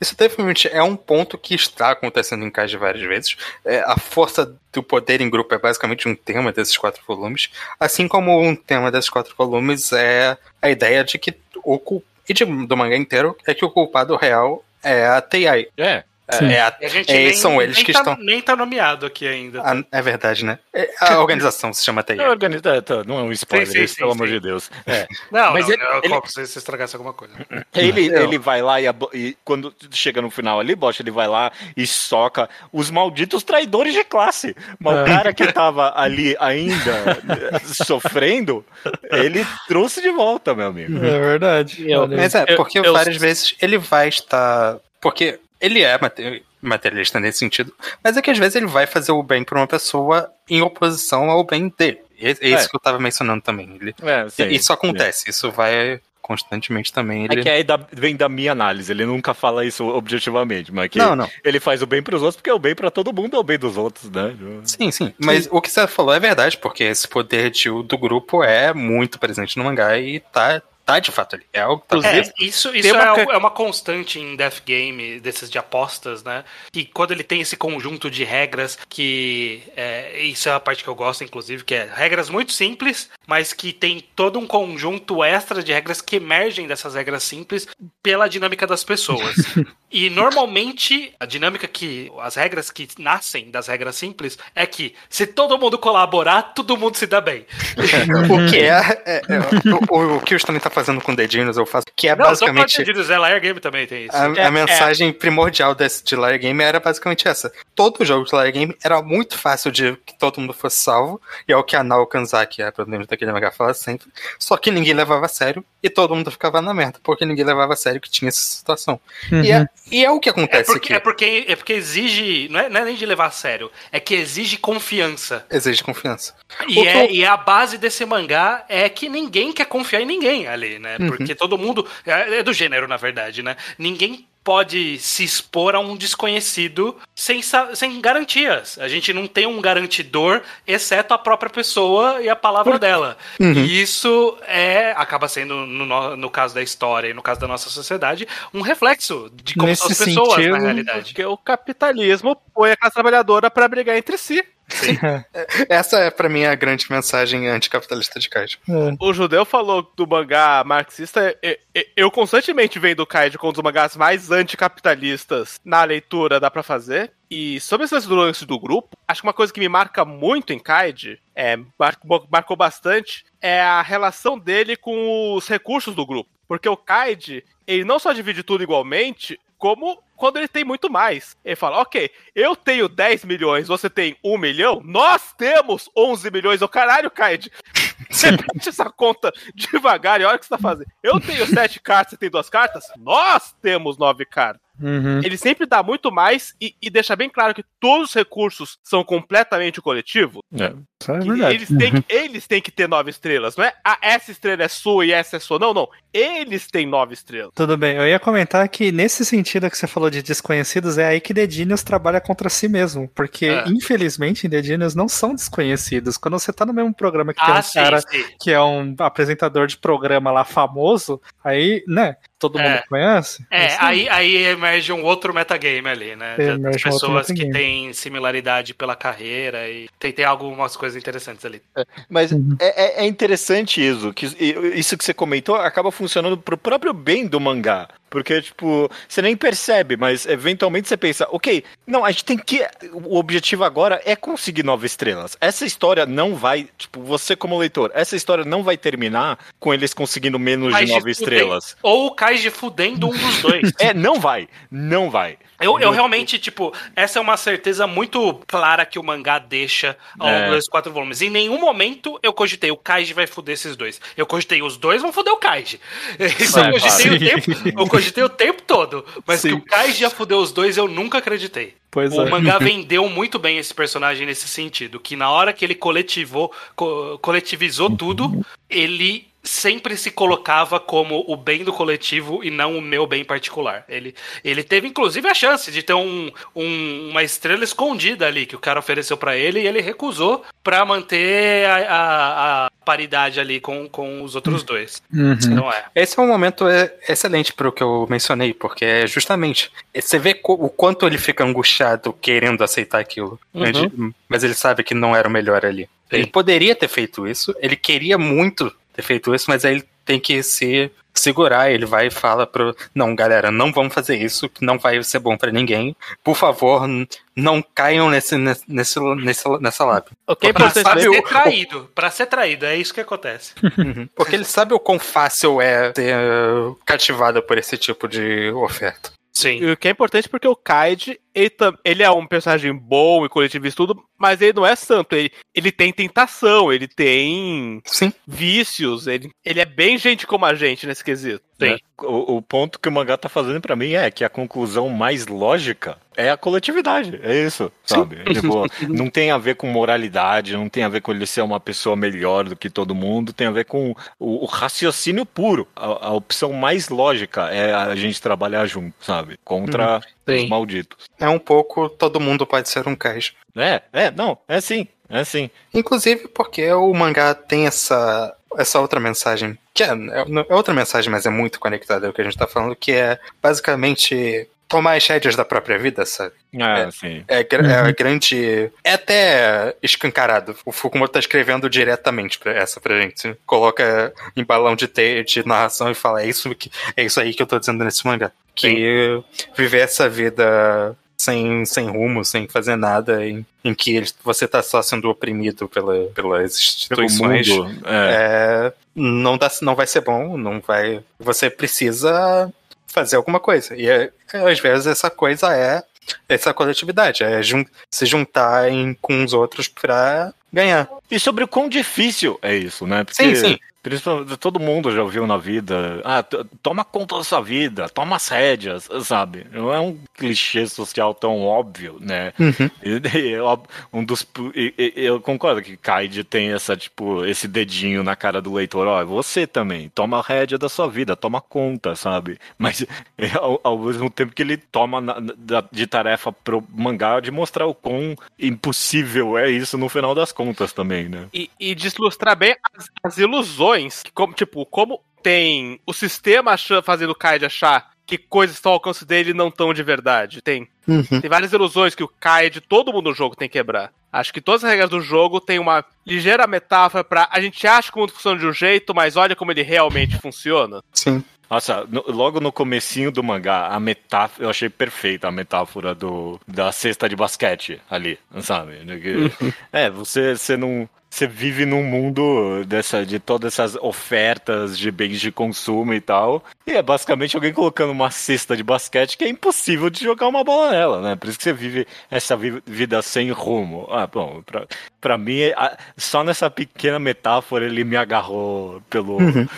isso definitivamente é um ponto que está acontecendo em Kaiji várias vezes. É, a força do poder em grupo é basicamente um tema desses quatro volumes. Assim como um tema desses quatro volumes é a ideia de que o e de- do mangá inteiro é que o culpado real é a Teiai. É. Sim. É, a- E a gente é, nem, são eles nem que tá, estão. nem tá nomeado aqui ainda. a- é verdade, né? É, A organização se chama É Teiai. organizado, tá, não é um spoiler, Sim, sim, isso, sim, pelo sim. amor de Deus. É. Não, Mas não, ele- eu ele- se estragasse alguma coisa. Ele, Eu- ele vai lá e, e quando chega no final ali, Bosch, ele vai lá e soca os malditos traidores de classe. Mas É. o cara que tava ali ainda eh, sofrendo, ele trouxe de volta, meu amigo. É verdade. Eu- aí. Mas é, Eu- porque eu- várias vezes ele vai estar. Porque ele é mate- materialista nesse sentido, mas é que às vezes ele vai fazer o bem pra uma pessoa em oposição ao bem dele. É, é isso É. que eu tava mencionando também. Ele- É, sim, isso acontece, isso vai constantemente também. É Ele... que aí dá- vem da minha análise, ele nunca fala isso objetivamente, mas que Não, não. ele faz o bem pros outros porque é o bem pra todo mundo, é o bem dos outros, né? Sim, sim. Mas o que você falou é verdade, porque esse poder de- do grupo é muito presente no mangá e tá, tá de fato ali. É algo que tá É, isso, isso tem uma é, é uma constante em Death Game, desses de apostas, né? Que quando ele tem esse conjunto de regras, que é, isso é a parte que eu gosto, inclusive, que é regras muito simples, mas que tem todo um conjunto extra de regras que emergem dessas regras simples pela dinâmica das pessoas. E normalmente a dinâmica que as regras que nascem das regras simples é que se todo mundo colaborar, todo mundo se dá bem. o que é, é- é- o, o que o também tá fazendo com Dedinos, eu faço, que é Não, só basicamente pode dizer, Liar Game também tem isso. a, É, a mensagem primordial desse de Liar Game era basicamente essa. Todo jogo de Liar Game era muito fácil de que todo mundo fosse salvo, e é o que a Nao Kanzaki, a protagonista daquele mangá, fala sempre. Só que ninguém levava a sério e todo mundo ficava na merda, porque ninguém levava a sério que tinha essa situação. E, é, e é o que É acontece porque, aqui. é, porque, é porque exige. Não é, não é nem de levar a sério, é que exige confiança. Exige confiança. E é, e a base desse mangá é que ninguém quer confiar em ninguém ali, né? Uhum. Porque todo mundo. É é do gênero, na verdade, né? Ninguém pode se expor a um desconhecido sem, sem garantias. A gente não tem um garantidor, exceto a própria pessoa e a palavra dela. Uhum. E isso é acaba sendo, no, no- caso da história e no caso da nossa sociedade, um reflexo de como são as Nesse pessoas sentido, na realidade. Porque o capitalismo põe a classe trabalhadora pra brigar entre si. Essa é, pra mim, a grande mensagem anticapitalista de Kaiju. O judeu falou do mangá marxista. Eu constantemente vendo o Kaiju como um dos mangás mais anticapitalistas na leitura, dá pra fazer. E sobre esse lance do lance do grupo, acho que uma coisa que me marca muito em Kaiji, é, marcou, marcou bastante, é a relação dele com os recursos do grupo. Porque o Kaiji, ele não só divide tudo igualmente, como quando ele tem muito mais. Ele fala, ok, eu tenho 10 milhões, você tem 1 milhão, nós temos 11 milhões. O caralho, Kaiji. Você mete essa conta devagar e olha o que você tá fazendo. Eu tenho 7 cartas, você tem duas cartas? Nós temos 9 cartas. Uhum. Ele sempre dá muito mais e, e deixa bem claro que todos os recursos são completamente coletivo. Isso é verdade. Eles têm, que, eles têm que ter nove estrelas, não é? Ah, essa estrela é sua e essa é sua. Não, não. Eles têm nove estrelas. Tudo bem, eu ia comentar que nesse sentido que você falou de desconhecidos, é aí que The Genius trabalha contra si mesmo. Porque, É. infelizmente, The Genius não são desconhecidos. Quando você tá no mesmo programa que tem Ah, um sim, cara sim. que é um apresentador de programa lá famoso, aí, né, todo É. mundo conhece. É, Assim, aí, aí emerge um outro metagame ali, né? É, Das emerge um pessoas que têm similaridade pela carreira e tem, tem algumas coisas interessantes ali. Mas Uhum. é, é- é interessante isso, que isso que você comentou acaba funcionando pro próprio bem do mangá. Porque, tipo, você nem percebe, mas eventualmente você pensa, ok, não, a gente tem que. O objetivo agora é conseguir nove estrelas. Essa história não vai, tipo, você como leitor, essa história não vai terminar com eles conseguindo menos de nove fudendo- estrelas. Ou o Kaiji fudendo um dos dois. É, não vai, não vai. Eu, eu realmente, tipo, essa é uma certeza muito clara que o mangá deixa ao longo É. desses quatro volumes. Em nenhum momento eu cogitei o Kaiji vai fuder esses dois. Eu cogitei os dois vão fuder o Kaiji. Isso eu cogitei o tempo, eu cogitei o tempo todo. Mas que Sim. o Kaiji ia fuder os dois, eu nunca acreditei. Pois O é. mangá vendeu muito bem esse personagem nesse sentido, que na hora que ele coletivou, co- coletivizou tudo, ele sempre se colocava como o bem do coletivo e não o meu bem particular. Ele, ele teve inclusive a chance de ter um, um- uma estrela escondida ali que o cara ofereceu pra ele e ele recusou pra manter a, a- a paridade ali com, com os outros dois. Uhum. Então é. Esse é um momento excelente pro que eu mencionei, porque é justamente. Você vê o quanto ele fica angustiado querendo aceitar aquilo. né, de- Mas ele sabe que não era o melhor ali. Ele poderia ter feito isso, ele queria muito ter feito isso, mas aí ele tem que se segurar. Ele vai e fala pro. Não, galera, não vamos fazer isso, que não vai ser bom pra ninguém. Por favor, não caiam nesse, nesse, nesse, nessa lábia. O que é Pra, ser o- traído, pra ser traído, é isso que acontece. Porque ele sabe o quão fácil é ser uh, cativado por esse tipo de oferta. Sim. E o que é importante porque o Kaiji, ele, ele é um personagem bom e coletivista e tudo, mas ele não é santo. Ele, ele tem tentação, ele tem Sim. vícios, ele, ele é bem gente como a gente nesse quesito. Sim. né? O, o ponto que o mangá tá fazendo pra mim é que a conclusão mais lógica é a coletividade. É isso, sabe? Tipo, não tem a ver com moralidade, não tem a ver com ele ser uma pessoa melhor do que todo mundo, tem a ver com o, o raciocínio puro. A, a opção mais lógica é a gente trabalhar junto, sabe? Contra Sim. os malditos. É um pouco todo mundo pode ser um kaiju. É, é, não, é sim, é sim. Inclusive porque o mangá tem essa, essa outra mensagem, que é, é outra mensagem, mas é muito conectada ao que a gente tá falando, que é basicamente tomar as rédeas da própria vida, sabe? Ah, sim. É, gra- é grande. É até escancarado. O Fukumoto tá escrevendo diretamente pra essa pra gente. Coloca em balão de, te, de narração e fala: é isso, que, é isso aí que eu tô dizendo nesse mangá. Que viver essa vida sem, sem rumo, sem fazer nada, em, em que ele- você tá só sendo oprimido pela, pelas Pelo instituições. mundo. É. É, não, dá, não vai ser bom, não vai. Você precisa fazer alguma coisa. E é- às vezes essa coisa é essa coletividade, é jun- se juntar em- com os outros pra ganhar. E sobre o quão difícil é isso, né? Porque Sim, sim. Principalmente, todo mundo já ouviu na vida. Ah, toma conta da sua vida, toma as rédeas, sabe? Não é um clichê social tão óbvio, né? E- e eu- um dos. e- e- Eu concordo que Kaide tem essa, tipo, esse dedinho na cara do leitor. Ó, você também, toma a rédea da sua vida, toma conta, sabe? Mas é, ao, ao mesmo tempo que ele toma na- da- de tarefa pro mangá de mostrar o quão impossível é isso no final das contas também, né? E, e deslustrar bem as, as ilusões. Que, como, tipo, como tem o sistema achando, fazendo o Kaid achar que coisas que estão ao alcance dele não estão de verdade. Tem. Tem várias ilusões que o Kaid, todo mundo no jogo tem que quebrar. Acho que todas as regras do jogo tem uma ligeira metáfora pra. A gente acha que o mundo funciona de um jeito, mas olha como ele realmente funciona. Sim. Nossa, no- logo no comecinho do mangá, a metáfora, eu achei perfeita a metáfora do, da cesta de basquete ali, sabe? Que- é, você, você não. Você vive num mundo dessa, de todas essas ofertas de bens de consumo e tal. E é basicamente alguém colocando uma cesta de basquete que é impossível de jogar uma bola nela, né? Por isso que você vive essa vi- vida sem rumo. Ah, bom, pra, pra mim, só nessa pequena metáfora ele me agarrou pelo, pe-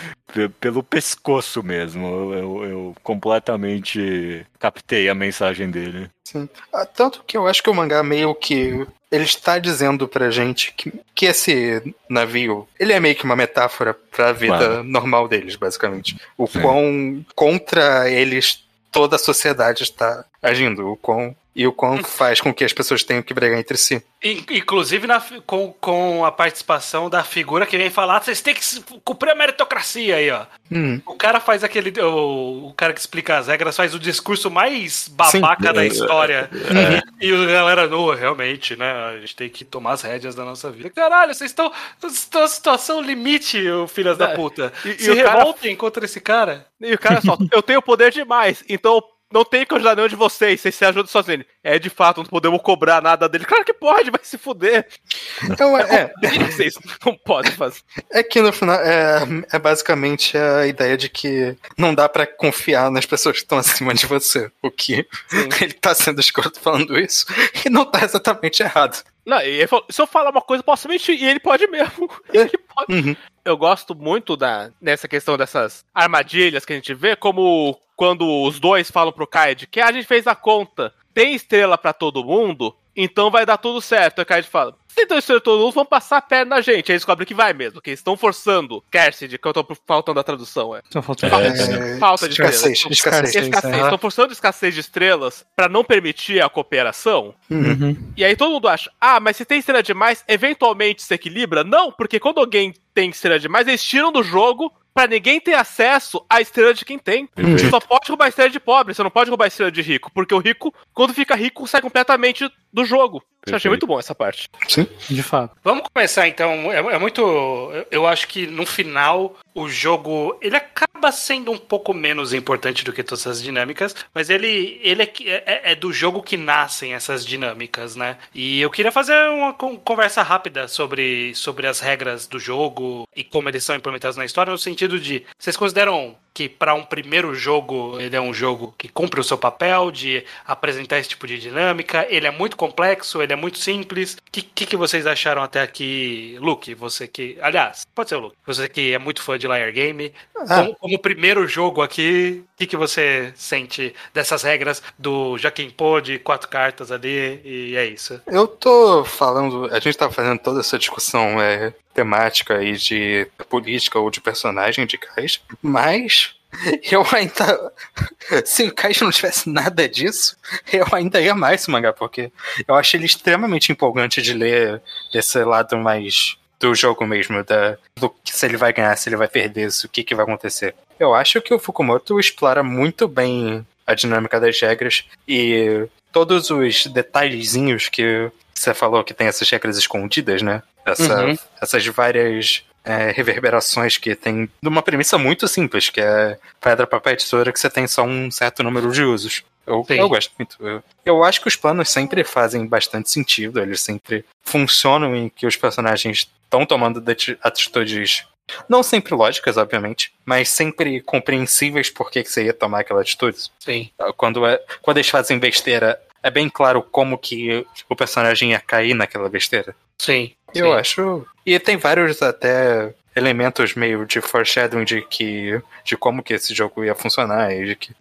pelo pescoço mesmo. Eu, eu- eu completamente captei a mensagem dele. Sim. Ah, Tanto que eu acho que o mangá meio que. Ele está dizendo pra gente que, que esse navio. Ele é meio que uma metáfora pra vida Claro. normal deles, basicamente. O Sim. quão contra eles toda a sociedade está agindo. O quão, e o quão faz com que as pessoas tenham que brigar entre si. In- Inclusive na com, com a participação da figura que vem falar, vocês têm que cumprir a meritocracia aí, ó. Hum. O cara faz aquele. O, o cara que explica as regras faz o discurso mais babaca Sim. da história. E, e a galera, não, realmente, né? A gente tem que tomar as rédeas da nossa vida. Caralho, vocês estão. Na situação limite, filhas da É. puta. E- e Se o cara- revoltem contra esse cara. E o cara só, eu tenho poder demais, então não tenho que ajudar nenhum de vocês, vocês se ajudam sozinhos. É de fato, não podemos cobrar nada dele. Claro que pode, vai se fuder. Então, é, Vocês não podem fazer. é que no final é, é basicamente a ideia de que não dá pra confiar nas pessoas que estão acima de você. O que ele tá sendo escroto falando isso e não tá exatamente errado. Não, e ele falou, se eu falar uma coisa, eu posso mentir. E ele pode mesmo. Ele pode. Uhum. Eu gosto muito da, nessa questão dessas armadilhas que a gente vê, como quando os dois falam pro Kaid que "Ah, a gente fez a conta, tem estrela pra todo mundo, então vai dar tudo certo. Aí o Kaid fala, se tem estrela pra todo mundo, vão passar a perna na gente. Aí eles descobrem que vai mesmo, que eles estão forçando. Scarcity, que eu tô faltando a tradução, é. Só falta Falta, É, falta de escassez, estrelas. escassez. Escassez. Estão forçando escassez de estrelas pra não permitir a cooperação. E aí todo mundo acha, ah, mas se tem estrela demais, eventualmente se equilibra? Não, porque quando alguém tem estrela demais, eles tiram do jogo pra ninguém ter acesso à estrela de quem tem. Você só pode roubar a estrela de pobre, você não pode roubar a estrela de rico, porque o rico, quando fica rico, sai completamente do jogo. Eu achei muito bom essa parte. De fato. Vamos começar então. É, é muito. eu- Eu acho que no final o jogo ele acaba sendo um pouco menos importante do que todas essas dinâmicas, mas ele, ele é, que- é- é do jogo que nascem essas dinâmicas, né? E eu queria fazer uma con- conversa rápida sobre, sobre as regras do jogo e como eles são implementados na história, no sentido de vocês consideram que para um primeiro jogo ele é um jogo que cumpre o seu papel de apresentar esse tipo de dinâmica. Ele é muito complexo, ele é muito simples. O que, que, que vocês acharam até aqui, Luke? Você que. Aliás, pode ser o Luke. Você que é muito fã de Liar Game. Ah. Como, como primeiro jogo aqui, o que, que você sente dessas regras do já quem pôde, quatro cartas ali, e é isso. Eu tô falando, a gente tá fazendo toda essa discussão é, temática aí de política ou de personagem de Caixa, mas eu ainda. Se o Caixa não tivesse nada disso, eu ainda ia mais esse mangá, porque eu acho ele extremamente empolgante de ler desse lado mais do jogo mesmo, da, do que se ele vai ganhar, se ele vai perder, se, o que, que vai acontecer. Eu acho que o Fukumoto explora muito bem a dinâmica das regras e todos os detalhezinhos que você falou que tem essas regras escondidas, né? Essa- Uhum. Essas várias é, reverberações que tem de uma premissa muito simples, que é pedra, papel e tesoura, que você tem só um certo número de usos. Eu, eu gosto muito. Eu, eu acho que os planos sempre fazem bastante sentido, eles sempre funcionam em que os personagens estão tomando ati- atitudes não sempre lógicas, obviamente, mas sempre compreensíveis por que, que você ia tomar aquela atitude. Sim. Quando, é, quando eles fazem besteira, é bem claro como que o personagem ia cair naquela besteira. Sim. Eu Sim. acho. E tem vários até elementos meio de foreshadowing de que de como que esse jogo ia funcionar e de que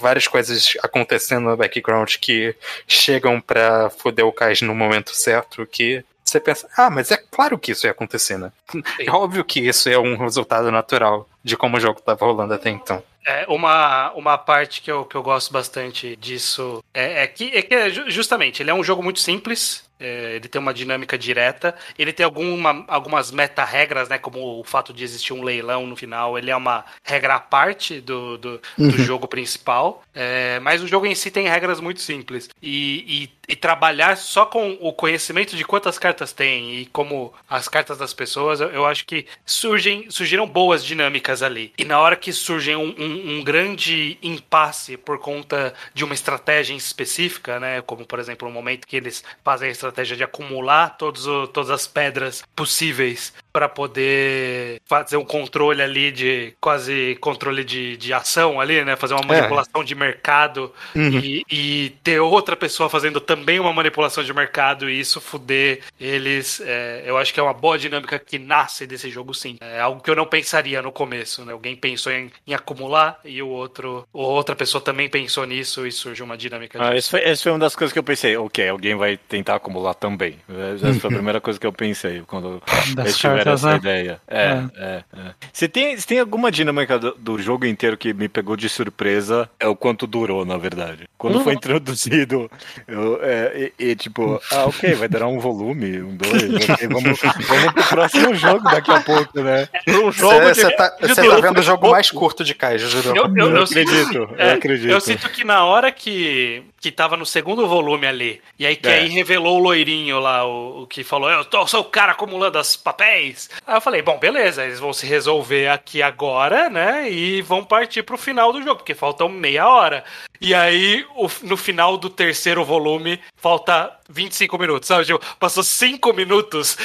várias coisas acontecendo no background que chegam pra foder o Kais no momento certo que você pensa, ah, mas é claro que isso ia acontecer, né? É óbvio que isso é um resultado natural de como o jogo tava rolando até então. É, uma, uma parte que eu, que eu gosto bastante disso é, é que, é que é ju- justamente ele é um jogo muito simples. é, ele tem uma dinâmica direta. Ele tem alguma, algumas meta-regras, né? Como o fato de existir um leilão no final. Ele é uma regra à parte do, do, do jogo principal. é, mas o jogo em si tem regras muito simples. E, e, e trabalhar só com o conhecimento de quantas cartas tem e como as cartas das pessoas, eu, eu acho que surgem, surgiram boas dinâmicas ali. E na hora que surge um, um- um grande impasse por conta de uma estratégia específica, né? Como, por exemplo, no momento que eles fazem a estratégia de acumular todos o- todas as pedras possíveis para poder fazer um controle ali de quase controle de, de ação ali, né? Fazer uma manipulação de mercado e, e ter outra pessoa fazendo também uma manipulação de mercado e isso fuder eles. é, eu acho que é uma boa dinâmica que nasce desse jogo, sim. É algo que eu não pensaria no começo, né? Alguém pensou em, em acumular e o outro, ou outra pessoa também pensou nisso e surge uma dinâmica Ah, essa, foi, essa foi uma das coisas que eu pensei. Ok, alguém vai tentar acumular também. Essa foi a primeira coisa que eu pensei quando Das eles tiveram cartas, essa né? ideia. É, é, é. Você tem, tem alguma dinâmica do, do jogo inteiro que me pegou de surpresa? É o quanto durou, na verdade. Quando foi introduzido, eu, é, e, e, tipo, ah, ok, vai durar um volume, um dois, ok, vamos, vamos pro próximo jogo daqui a pouco, né? Você tá, de tá vendo o jogo mais curto de jurou. Eu, eu, Eu eu acredito, eu acredito. Eu sinto que na hora que, que tava no segundo volume ali, e aí que É. aí revelou o loirinho lá, o, o que falou, eu tô, sou o cara acumulando as papéis. Aí eu falei, bom, beleza, eles vão se resolver aqui agora, né? E vão partir pro final do jogo, porque faltam meia hora. E aí, o- no final do terceiro volume, falta 25 minutos, sabe? Tipo, passou 5 minutos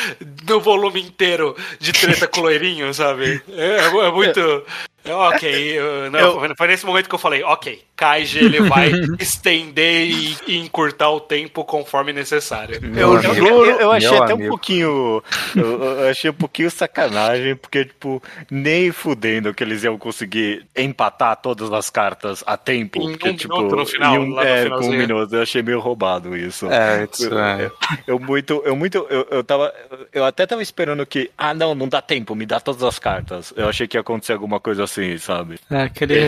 no volume inteiro de treta com loirinho, sabe? É, é muito. é, Ok, eu- não, foi nesse momento que eu falei, ok, Kaiji ele vai estender e, e encurtar o tempo conforme necessário. Eu, juro, eu achei Meu até um amigo. pouquinho. Eu, eu achei um pouquinho sacanagem, porque, tipo, nem fudendo que eles iam conseguir empatar todas as cartas a tempo. Em porque, um tipo, minuto no final, em um, lá no é, com um minuto. Eu achei meio roubado isso. É, isso é. Eu, eu muito, eu muito, eu, eu tava, eu até tava esperando que, ah, não, não dá tempo, me dá todas as cartas. Eu achei que ia acontecer alguma coisa assim, sabe? É aquele,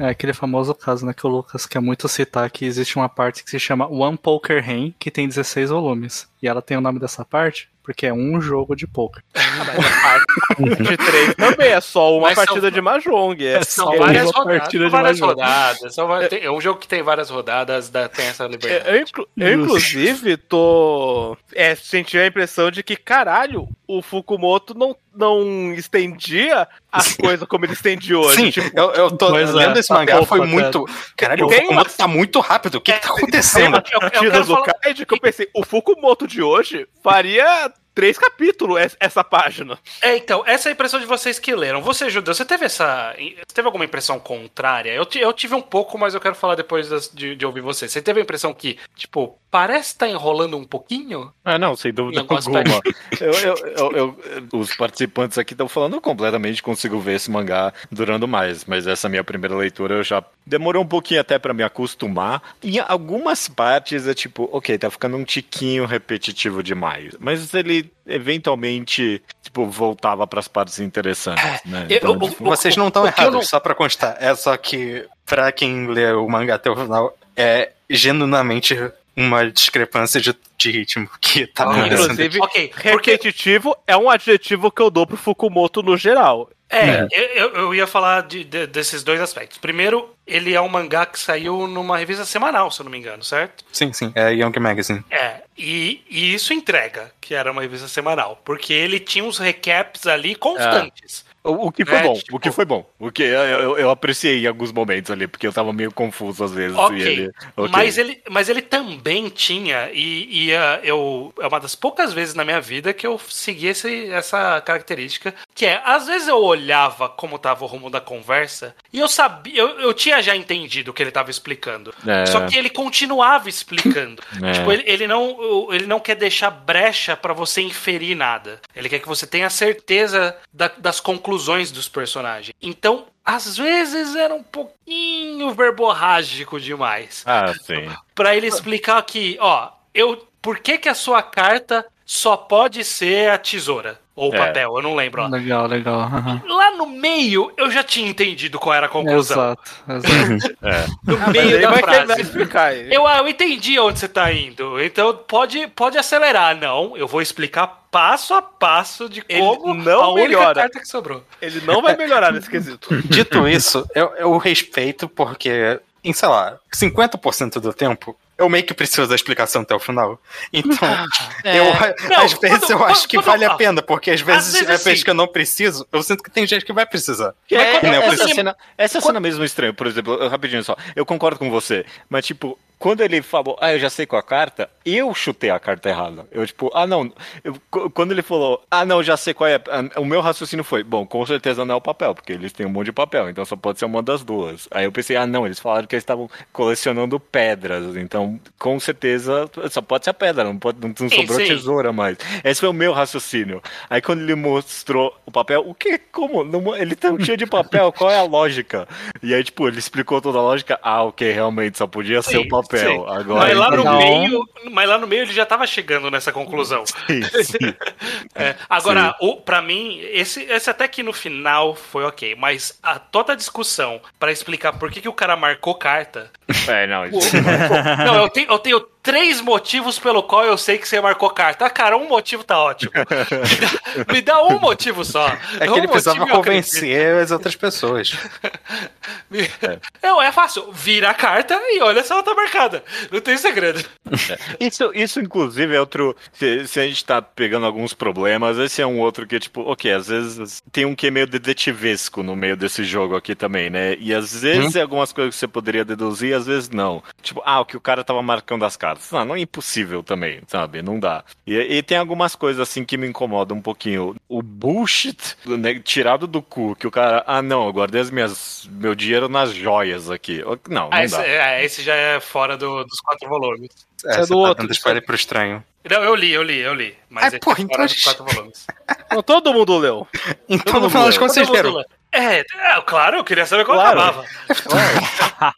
é aquele famoso caso, né, que o Lucas quer muito citar, que existe uma parte que se chama One Poker Hand, que tem 16 volumes. E ela tem o nome dessa parte porque é um jogo de poker. de três também, é só uma Mas são- partida de Mahjong. É São Só várias uma rodadas. São várias rodadas. são tem- é um jogo que tem várias rodadas, dá- tem essa liberdade. Eu, inclu- eu, inclusive, tô. É, senti a impressão de que, caralho, o Fukumoto não, não estendia as coisas como ele estende hoje. Sim, Tipo, eu, eu tô Pois é, lendo esse mangá, foi muito. Caralho, o Fukumoto tá muito rápido. O que, que tá tem acontecendo? eu- eu quero do falar- que eu pensei, o Fukumoto de hoje faria três capítulos es- essa página. É, então, essa é a impressão de vocês que leram. Você, Judeu, você teve essa. Você teve alguma impressão contrária? Eu, eu tive um pouco, mas eu quero falar depois das- de, de ouvir você. Você teve a impressão que, tipo, parece estar enrolando um pouquinho? Ah, não, sem dúvida alguma. Eu, eu, eu- eu- os participantes aqui estão falando completamente, consigo ver esse mangá durando mais, mas essa minha primeira leitura eu já demorou um pouquinho até pra me acostumar. Em algumas partes é tipo, ok, tá ficando um tiquinho repetitivo demais, mas ele eventualmente, tipo, voltava pras partes interessantes, né? Eu- Então, o- tipo, Vocês não estão eu errados, não- só pra constar. É só que, pra quem lê o mangá até o final, é genuinamente uma discrepância de, de ritmo que tá Ah, acontecendo. Inclusive, Ok, porque repetitivo é um adjetivo que eu dou pro Fukumoto no geral. É, eu, eu- eu ia falar de- de- desses dois aspectos. Primeiro, ele é um mangá que saiu numa revista semanal, se eu não me engano, certo? Sim, sim. É Young Magazine. É, e, e isso entrega que era uma revista semanal, porque ele tinha uns recaps ali constantes. O, o que foi É, bom, tipo- o que foi bom. O que eu, eu, eu apreciei em alguns momentos ali, porque eu tava meio confuso às vezes. Ok, e ele- ok. Mas, ele, mas ele também tinha, e, e, ah, eu, é uma das poucas vezes na minha vida que eu segui esse, essa característica, que é, às vezes eu olhava como tava o rumo da conversa, e eu sabia, eu, eu tinha já entendido o que ele tava explicando. É. Só que ele continuava explicando. É. Tipo, ele, ele não, ele não quer deixar brecha pra você inferir nada. Ele quer que você tenha certeza da- das conclusões dos personagens. Então, às vezes era um pouquinho verborrágico demais. Ah, sim. Pra ele explicar aqui, ó, eu, por que que a sua carta só pode ser a tesoura ou o É. papel? Eu não lembro. ó. Legal, legal. aham. Lá no meio, eu já tinha entendido qual era a conclusão. Exato, exato. É. No Mas meio da ele frase. explicar aí. Eu, ah, eu entendi onde você tá indo. Então pode, pode acelerar. Não, eu vou explicar passo a passo de Ele como não a única melhora. carta que sobrou. Ele não vai melhorar nesse quesito. Dito isso, eu, eu respeito porque, em, sei lá, 50% do tempo, eu meio que preciso da explicação até o final. Então, eu, Não, às vezes quando- eu acho que quando- vale a ah, pena, porque às vezes, vezes às vezes sim. que eu não preciso, eu sinto que tem gente que vai precisar. É, eu essa, cena, essa cena mesmo é estranha, por exemplo, rapidinho só, eu concordo com você, mas tipo, quando ele falou, ah, eu já sei qual a carta, eu chutei a carta errada. Eu, tipo, ah, não. eu- qu- quando ele falou, ah, não, já sei qual é. O meu raciocínio foi, bom, com certeza não é o papel, porque eles têm um monte de papel, então só pode ser uma das duas. Aí eu pensei, ah, não, eles falaram que eles estavam colecionando pedras, então com certeza só pode ser a pedra, não, pode, não, não Sim, sobrou sim. tesoura mais. Esse foi o meu raciocínio. Aí quando ele mostrou o papel, o que? Como? Não- ele tá cheio de papel, qual é a lógica? E aí, tipo, ele explicou toda a lógica, ah, ok, realmente só podia ser Sim, o papel. Sim. Agora Mas lá, no Não. meio, mas lá no meio ele já tava chegando nessa conclusão. Sim, sim. É, agora, o, pra mim, esse, esse até que no final foi ok, mas a toda a discussão pra explicar por que, que o cara marcou carta. É, não, isso Não, eu tenho, eu tenho três motivos pelo qual eu sei que você marcou carta. Ah, cara, um motivo tá ótimo. Me dá um motivo só. É que Um ele precisava convencer as outras pessoas. acredito. Não, é fácil. Vira a carta e olha se ela tá marcada. Não tem segredo. Isso, isso, inclusive, é outro. Se, se a gente tá pegando alguns problemas, esse é um outro que, tipo, ok, às vezes tem um que é meio detetivesco no meio desse jogo aqui também, né? E às vezes é algumas coisas que você poderia deduzir, às vezes não. Tipo, ah, o que o cara tava marcando as cartas. Não, não é impossível também, sabe? Não dá. E, e tem algumas coisas assim que me incomodam um pouquinho. O bullshit né, tirado do cu, que o cara, ah, não, eu guardei as minhas, meu dinheiro nas joias aqui. Não, não Ah, esse, dá. é, esse já é fora do- dos quatro volumes. É, é do tá outro, dando spoiler pro estranho. Não, eu li, eu li, eu li. Mas Ah, esse porra, é então quatro volumes. Então, todo mundo leu. Então, Todo no final das mundo. contas, vocês leram. É, é, claro, eu queria saber qual Claro. acabava.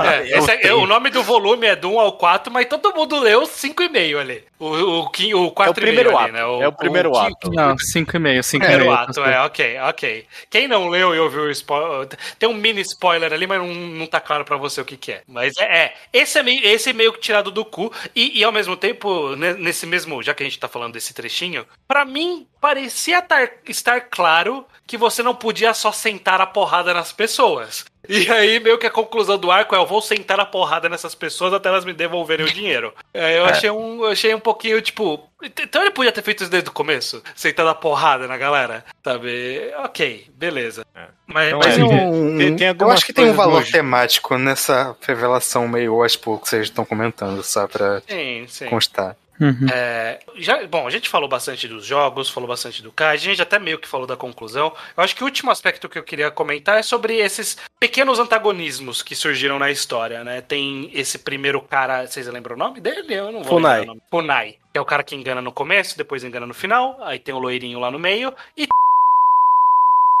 É, é- tenho- o nome do volume é do 1 ao 4, mas todo mundo leu 5,5 ali. O, o, quin- o 4 É o primeiro ali, ato. né? O, é o primeiro o ato. quinto- Não, 5,5, 5,5. Primeiro ato, é, ok, ok. Quem não leu e ouviu o spoiler. Tem um mini spoiler ali, mas não, não tá claro pra você o que, que é. Mas é, é. Esse é meio, esse é meio que tirado do cu. E, e ao mesmo tempo, ne- nesse mesmo. Já que a gente tá falando desse trechinho, pra mim parecia tar- estar claro que você não podia só sentar a porrada nas pessoas. E aí, meio que a conclusão do arco é: eu vou sentar a porrada nessas pessoas até elas me devolverem o dinheiro. É, eu, achei um, eu achei um pouquinho, tipo. Então ele podia ter feito isso desde o começo? Sentando a porrada na galera? Sabe? Ok, beleza. Mas, Então, mas é, eu- um- tem- tem eu acho que tem um valor hoje. temático nessa revelação meio aspo que vocês estão comentando, só pra Sim, sim. constar. Uhum. É, já, bom, a gente falou bastante dos jogos, falou bastante do Kai, a gente até meio que falou da conclusão. Eu acho que o último aspecto que eu queria comentar é sobre esses pequenos antagonismos que surgiram na história, né? Tem esse primeiro cara, vocês lembram o nome dele? Eu não vou Funai. lembrar o nome. Funai, que é o cara que engana no começo, depois engana no final, aí tem o loirinho lá no meio, e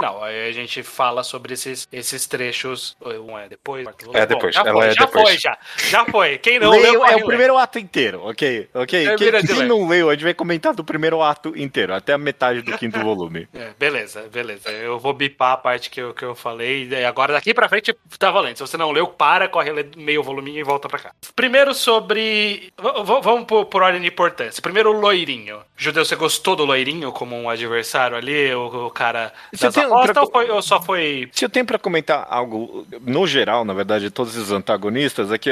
Não, aí a gente fala sobre esses, esses trechos. Um é depois? É depois, já ela foi, é já depois. foi, já. Já foi. Quem não Leio- leu, é o primeiro ato inteiro, ok? Ok? É, Quem, quem não leu, a gente vai comentar do primeiro ato inteiro, até a metade do quinto volume. É, beleza, beleza. Eu vou bipar a parte que eu, que eu falei. E agora daqui pra frente tá valendo. Se você não leu, para, corre ler meio voluminho e volta pra cá. Primeiro sobre. v- v- vamos por, por ordem de importância. Primeiro, o loirinho. Judeu, você gostou do loirinho como um adversário ali? O, o cara Você das tem- pra- ou, foi- ou só foi. Se eu tenho pra comentar algo, no geral, na verdade, de todos esses antagonistas, é que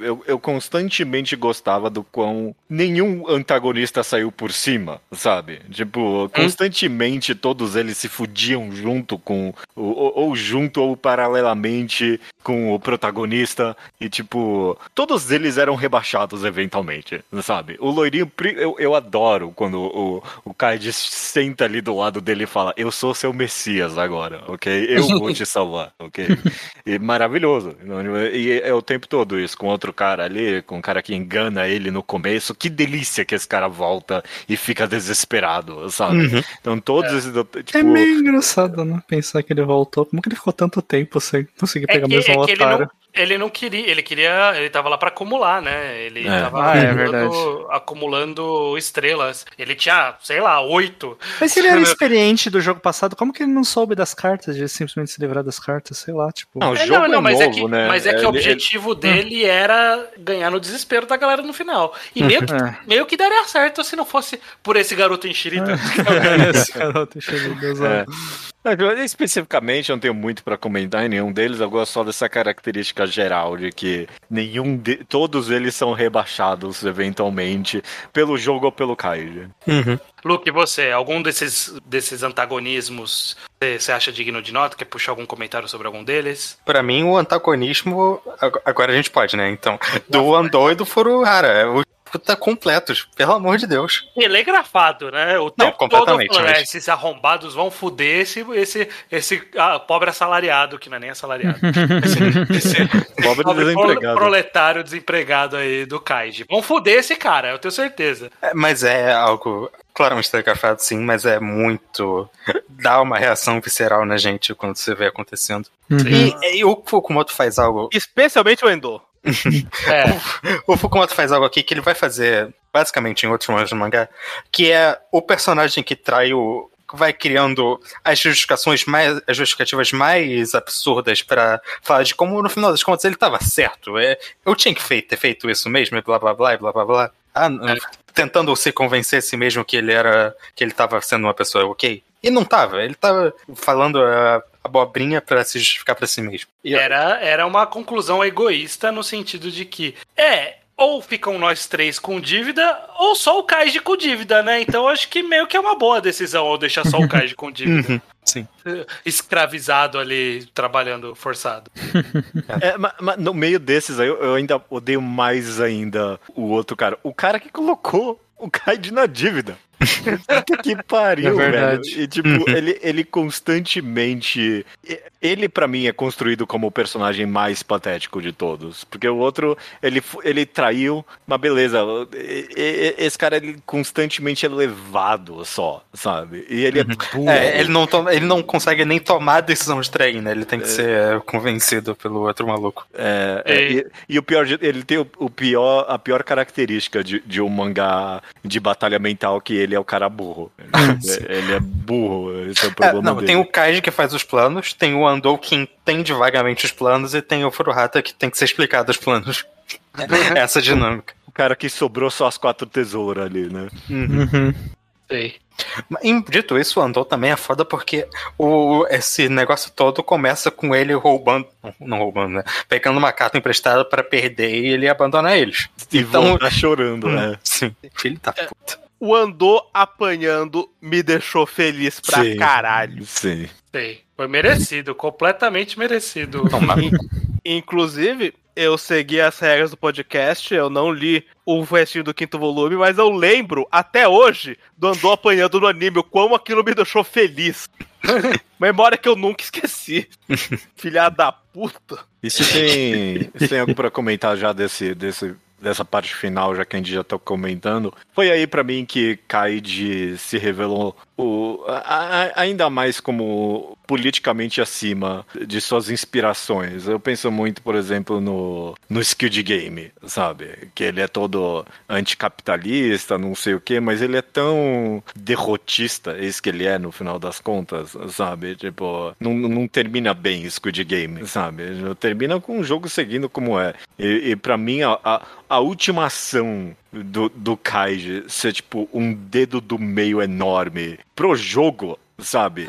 eu, eu constantemente gostava do quão nenhum antagonista saiu por cima, sabe? Tipo, constantemente todos eles se fudiam junto com, ou, ou- junto ou paralelamente com o protagonista, e tipo, todos eles eram rebaixados eventualmente, sabe? O loirinho, eu, eu adoro quando o, o Kaiji senta ali do lado dele e fala: Eu sou seu Messias agora, ok? Eu vou te salvar, ok? E maravilhoso. E é o tempo todo isso, com outro cara ali, com um cara que engana ele no começo. Que delícia que esse cara volta e fica desesperado, sabe? Então todos esses. Tipo, É meio engraçado, né? Pensar que ele voltou. Como que ele ficou tanto tempo sem conseguir É pegar que, mesmo é o que ele, otário? Não, ele não queria, ele queria, ele tava lá pra acumular, né? Ele É. tava Ah, é acumulando, acumulando estrelas. Ele tinha, sei lá, oito. Mas se ele era experiente do jogo passado, como que ele não soube das cartas, de simplesmente se livrar das cartas? Sei lá, tipo. Não, o É, jogo é mas novo, é que, né? mas é que Ele- o objetivo dele era ganhar no desespero da galera no final. E meio que, É. meio que daria certo se não fosse por esse garoto enxerita. Esse garoto. É. Não, Especificamente, eu não tenho muito pra comentar em nenhum deles. Eu gosto só dessa característica geral de que nenhum de... todos eles são rebaixados eventualmente pelo jogo ou pelo Kaiji. Luke, e você, algum desses, desses antagonismos você acha digno de nota? Quer puxar algum comentário sobre algum deles? Pra mim, o antagonismo. ag- Agora a gente pode, né? Então, do Andor e do Furuhara. O tá completos, pelo amor de Deus. Telegrafado, né? O Não, tempo todo completamente, falando, mas- "É, esses arrombados vão fuder esse, esse, esse ah, pobre assalariado, que não é nem assalariado. esse, esse Pobre pobre desempregado. proletário desempregado aí do Kaiji. Vão fuder esse cara, eu tenho certeza. É, mas é algo claramente telegrafado, sim, mas é muito. dá uma reação visceral na gente quando você vê acontecendo. E, e o Fukumoto faz algo. Especialmente o Endo. É, O Fukumoto faz algo aqui que ele vai fazer, basicamente, em outros momentos do mangá, que é o personagem que trai o. vai criando as justificações mais. as justificativas mais absurdas pra falar de como, no final das contas, ele tava certo. É, eu tinha que fei- ter feito isso mesmo, e blá blá blá blá blá blá. Ah, não, tentando se convencer a si mesmo que ele era. que ele tava sendo uma pessoa ok. E não tava, ele tava falando a abobrinha pra se justificar pra si mesmo. E- era, era uma conclusão egoísta no sentido de que, é, ou ficam nós três com dívida, ou só o Kaiji com dívida, né? Então acho que meio que é uma boa decisão, ou deixar só o Kaiji com dívida. Uhum, sim. Escravizado ali, trabalhando forçado. É, ma- ma- no meio desses aí, eu, eu ainda odeio mais ainda o outro cara. O cara que colocou o Kaiji na dívida. Puta que pariu, É verdade. velho. E, tipo, ele, ele constantemente. Ele, pra mim, é construído como o personagem mais patético de todos. Porque o outro, ele, ele traiu, mas beleza. Esse cara, ele constantemente é levado só, sabe? E ele é burro. É, ele não, toma- ele não consegue nem tomar a decisão de trair, né? Ele tem que ser convencido pelo outro maluco. É, é, E- e, e o pior, ele tem o, o pior, a pior característica de, de um mangá de batalha mental que ele é o cara burro. Ele, ele é burro, esse é o É, problema não, dele. tem o Kaiji que faz os planos, tem o Andou que entende vagamente os planos e tem o Furuhata que tem que ser explicado os planos. Essa dinâmica. O cara que sobrou só as quatro tesouras ali, né? Sei. Mas, em- Dito isso, o Andou também é foda porque o, esse negócio todo começa com ele roubando. não, roubando, né? Pegando uma carta emprestada pra perder e ele abandonar eles. E Então- voltar chorando, né? Sim, filho da puta. O Andor apanhando me deixou feliz pra Sim. caralho. Sim. Sei. Foi merecido, completamente merecido. Inclusive, eu segui as regras do podcast, eu não li o restinho do quinto volume, mas eu lembro, até hoje, do Andor apanhando no anime, o quão aquilo me deixou feliz. Memória que eu nunca esqueci. Filha da puta. E se tem, se tem algo pra comentar já desse, desse, dessa parte final, já que a gente já tá comentando, foi aí pra mim que Kaiji se revelou o, a- a- ainda mais como politicamente acima de suas inspirações. Eu penso muito, por exemplo, no, no Skilled Game, sabe? Que ele é todo anticapitalista, não sei o quê, mas ele é tão derrotista, esse que ele é no final das contas, sabe? Tipo, não, não termina bem Squid Game, sabe? Termina com o jogo seguindo como é. E, e para mim, a, a, a última ação do, do Kaiji ser, tipo, um dedo do meio enorme pro jogo, sabe?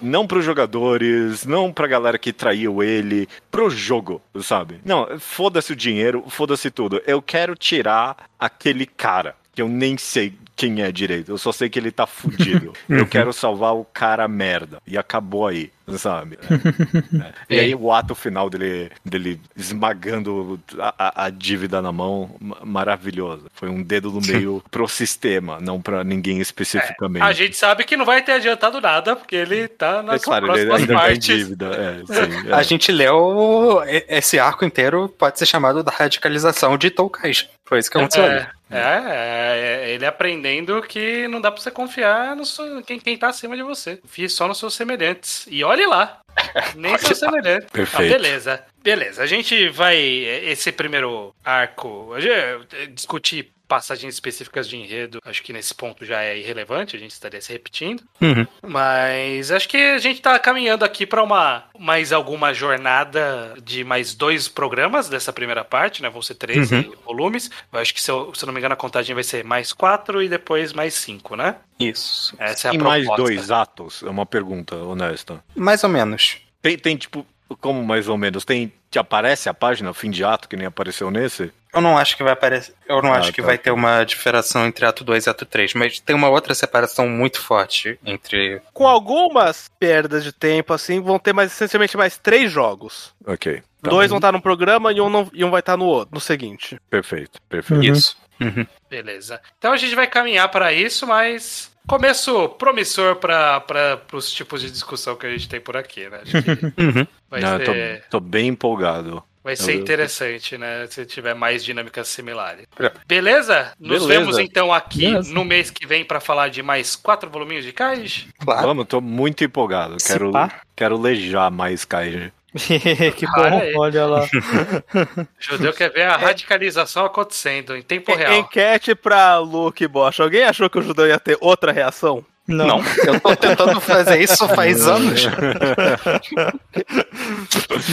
Não pros jogadores, não pra galera que traiu ele, pro jogo, sabe? Não, foda-se o dinheiro, foda-se tudo. Eu quero tirar aquele cara. Que eu nem sei quem é direito, eu só sei que ele tá fudido. Eu quero salvar o cara merda. E acabou aí, sabe? É. É. E aí o ato final dele, dele esmagando a, a- a dívida na mão, ma- maravilhoso. Foi um dedo no meio pro sistema, não pra ninguém especificamente. A gente sabe que não vai ter adiantado nada, porque ele tá É nas claro, ele próximas partes. dívida. É, sim, é. A gente leu esse arco inteiro pode ser chamado da radicalização de Tolkien. Foi isso que aconteceu ali. É, é, é, ele aprendendo que não dá pra você confiar no seu- quem, quem tá acima de você. Confie só nos seus semelhantes. E olhe lá. Nem seus semelhantes. Perfeito. Ah, beleza. Beleza. A gente vai. Esse primeiro arco. gente- Discutir passagens específicas de enredo. Acho que nesse ponto já é irrelevante. A gente estaria se repetindo. Uhum. Mas acho que a gente tá caminhando aqui pra uma mais alguma jornada de mais dois programas dessa primeira parte, né? Vão ser 13 volumes. Eu acho que, se eu, se eu não me engano, a contagem vai ser mais quatro e depois mais cinco, né? Isso. Essa é a E mais dois atos? É uma pergunta honesta. Mais ou menos. Tem, tem tipo, como mais ou menos? Tem, te aparece a página, fim de ato, que nem apareceu nesse? Eu não acho que vai aparecer. Eu não Ah, acho que tá. vai ter uma diferenciação entre ato 2 e ato 3, mas tem uma outra separação muito forte entre. Com algumas perdas de tempo, assim, vão ter mais, essencialmente mais três jogos. Ok. Tá Dois vão estar num programa e um, não- e um vai estar no outro, no seguinte. Perfeito, perfeito. Isso. Uhum. Beleza. Então a gente vai caminhar para isso, mas começo promissor para os tipos de discussão que a gente tem por aqui, né? Acho que Uhum. vai Não, eu tô, ser, tô bem empolgado. Vai ser eu- interessante, né? Se tiver mais dinâmicas similares. É. Beleza? Nos Beleza. vemos então aqui Beleza. no mês que vem para falar de mais quatro voluminhos de Kais. Claro. Vamos, tô muito empolgado. Se Quero, pá. quero lejar mais Kaiji. que bom, Olha aí. olha lá. O judeu quer ver a radicalização acontecendo em tempo real. Enquete pra Luke Bosch. Alguém achou que o judeu ia ter outra reação? Não. Não, eu tô tentando fazer isso faz anos.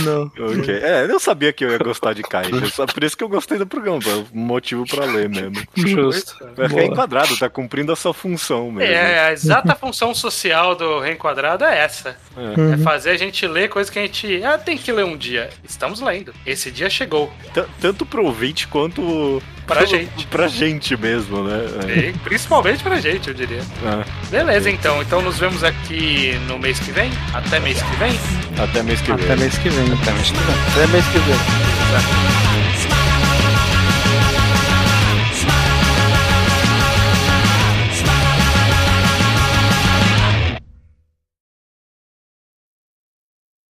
não. Ok. É, eu sabia que eu ia gostar de Kaiji. Só por isso que eu gostei do programa. um motivo pra ler mesmo. Justo. Vai ficar Boa. enquadrado, tá cumprindo a sua função mesmo. É, a exata função social do Reenquadrado é essa. É fazer a gente ler coisa que a gente ah, tem que ler um dia. Estamos lendo. Esse dia chegou. T- Tanto pro ouvinte quanto Pra gente. Pra gente mesmo, né? E principalmente pra gente, eu diria. É. Beleza, então. Então nos vemos aqui no mês que vem. Até mês que vem. Até mês que vem. Até mês que vem. Até mês que vem. Até mês que vem. Beleza.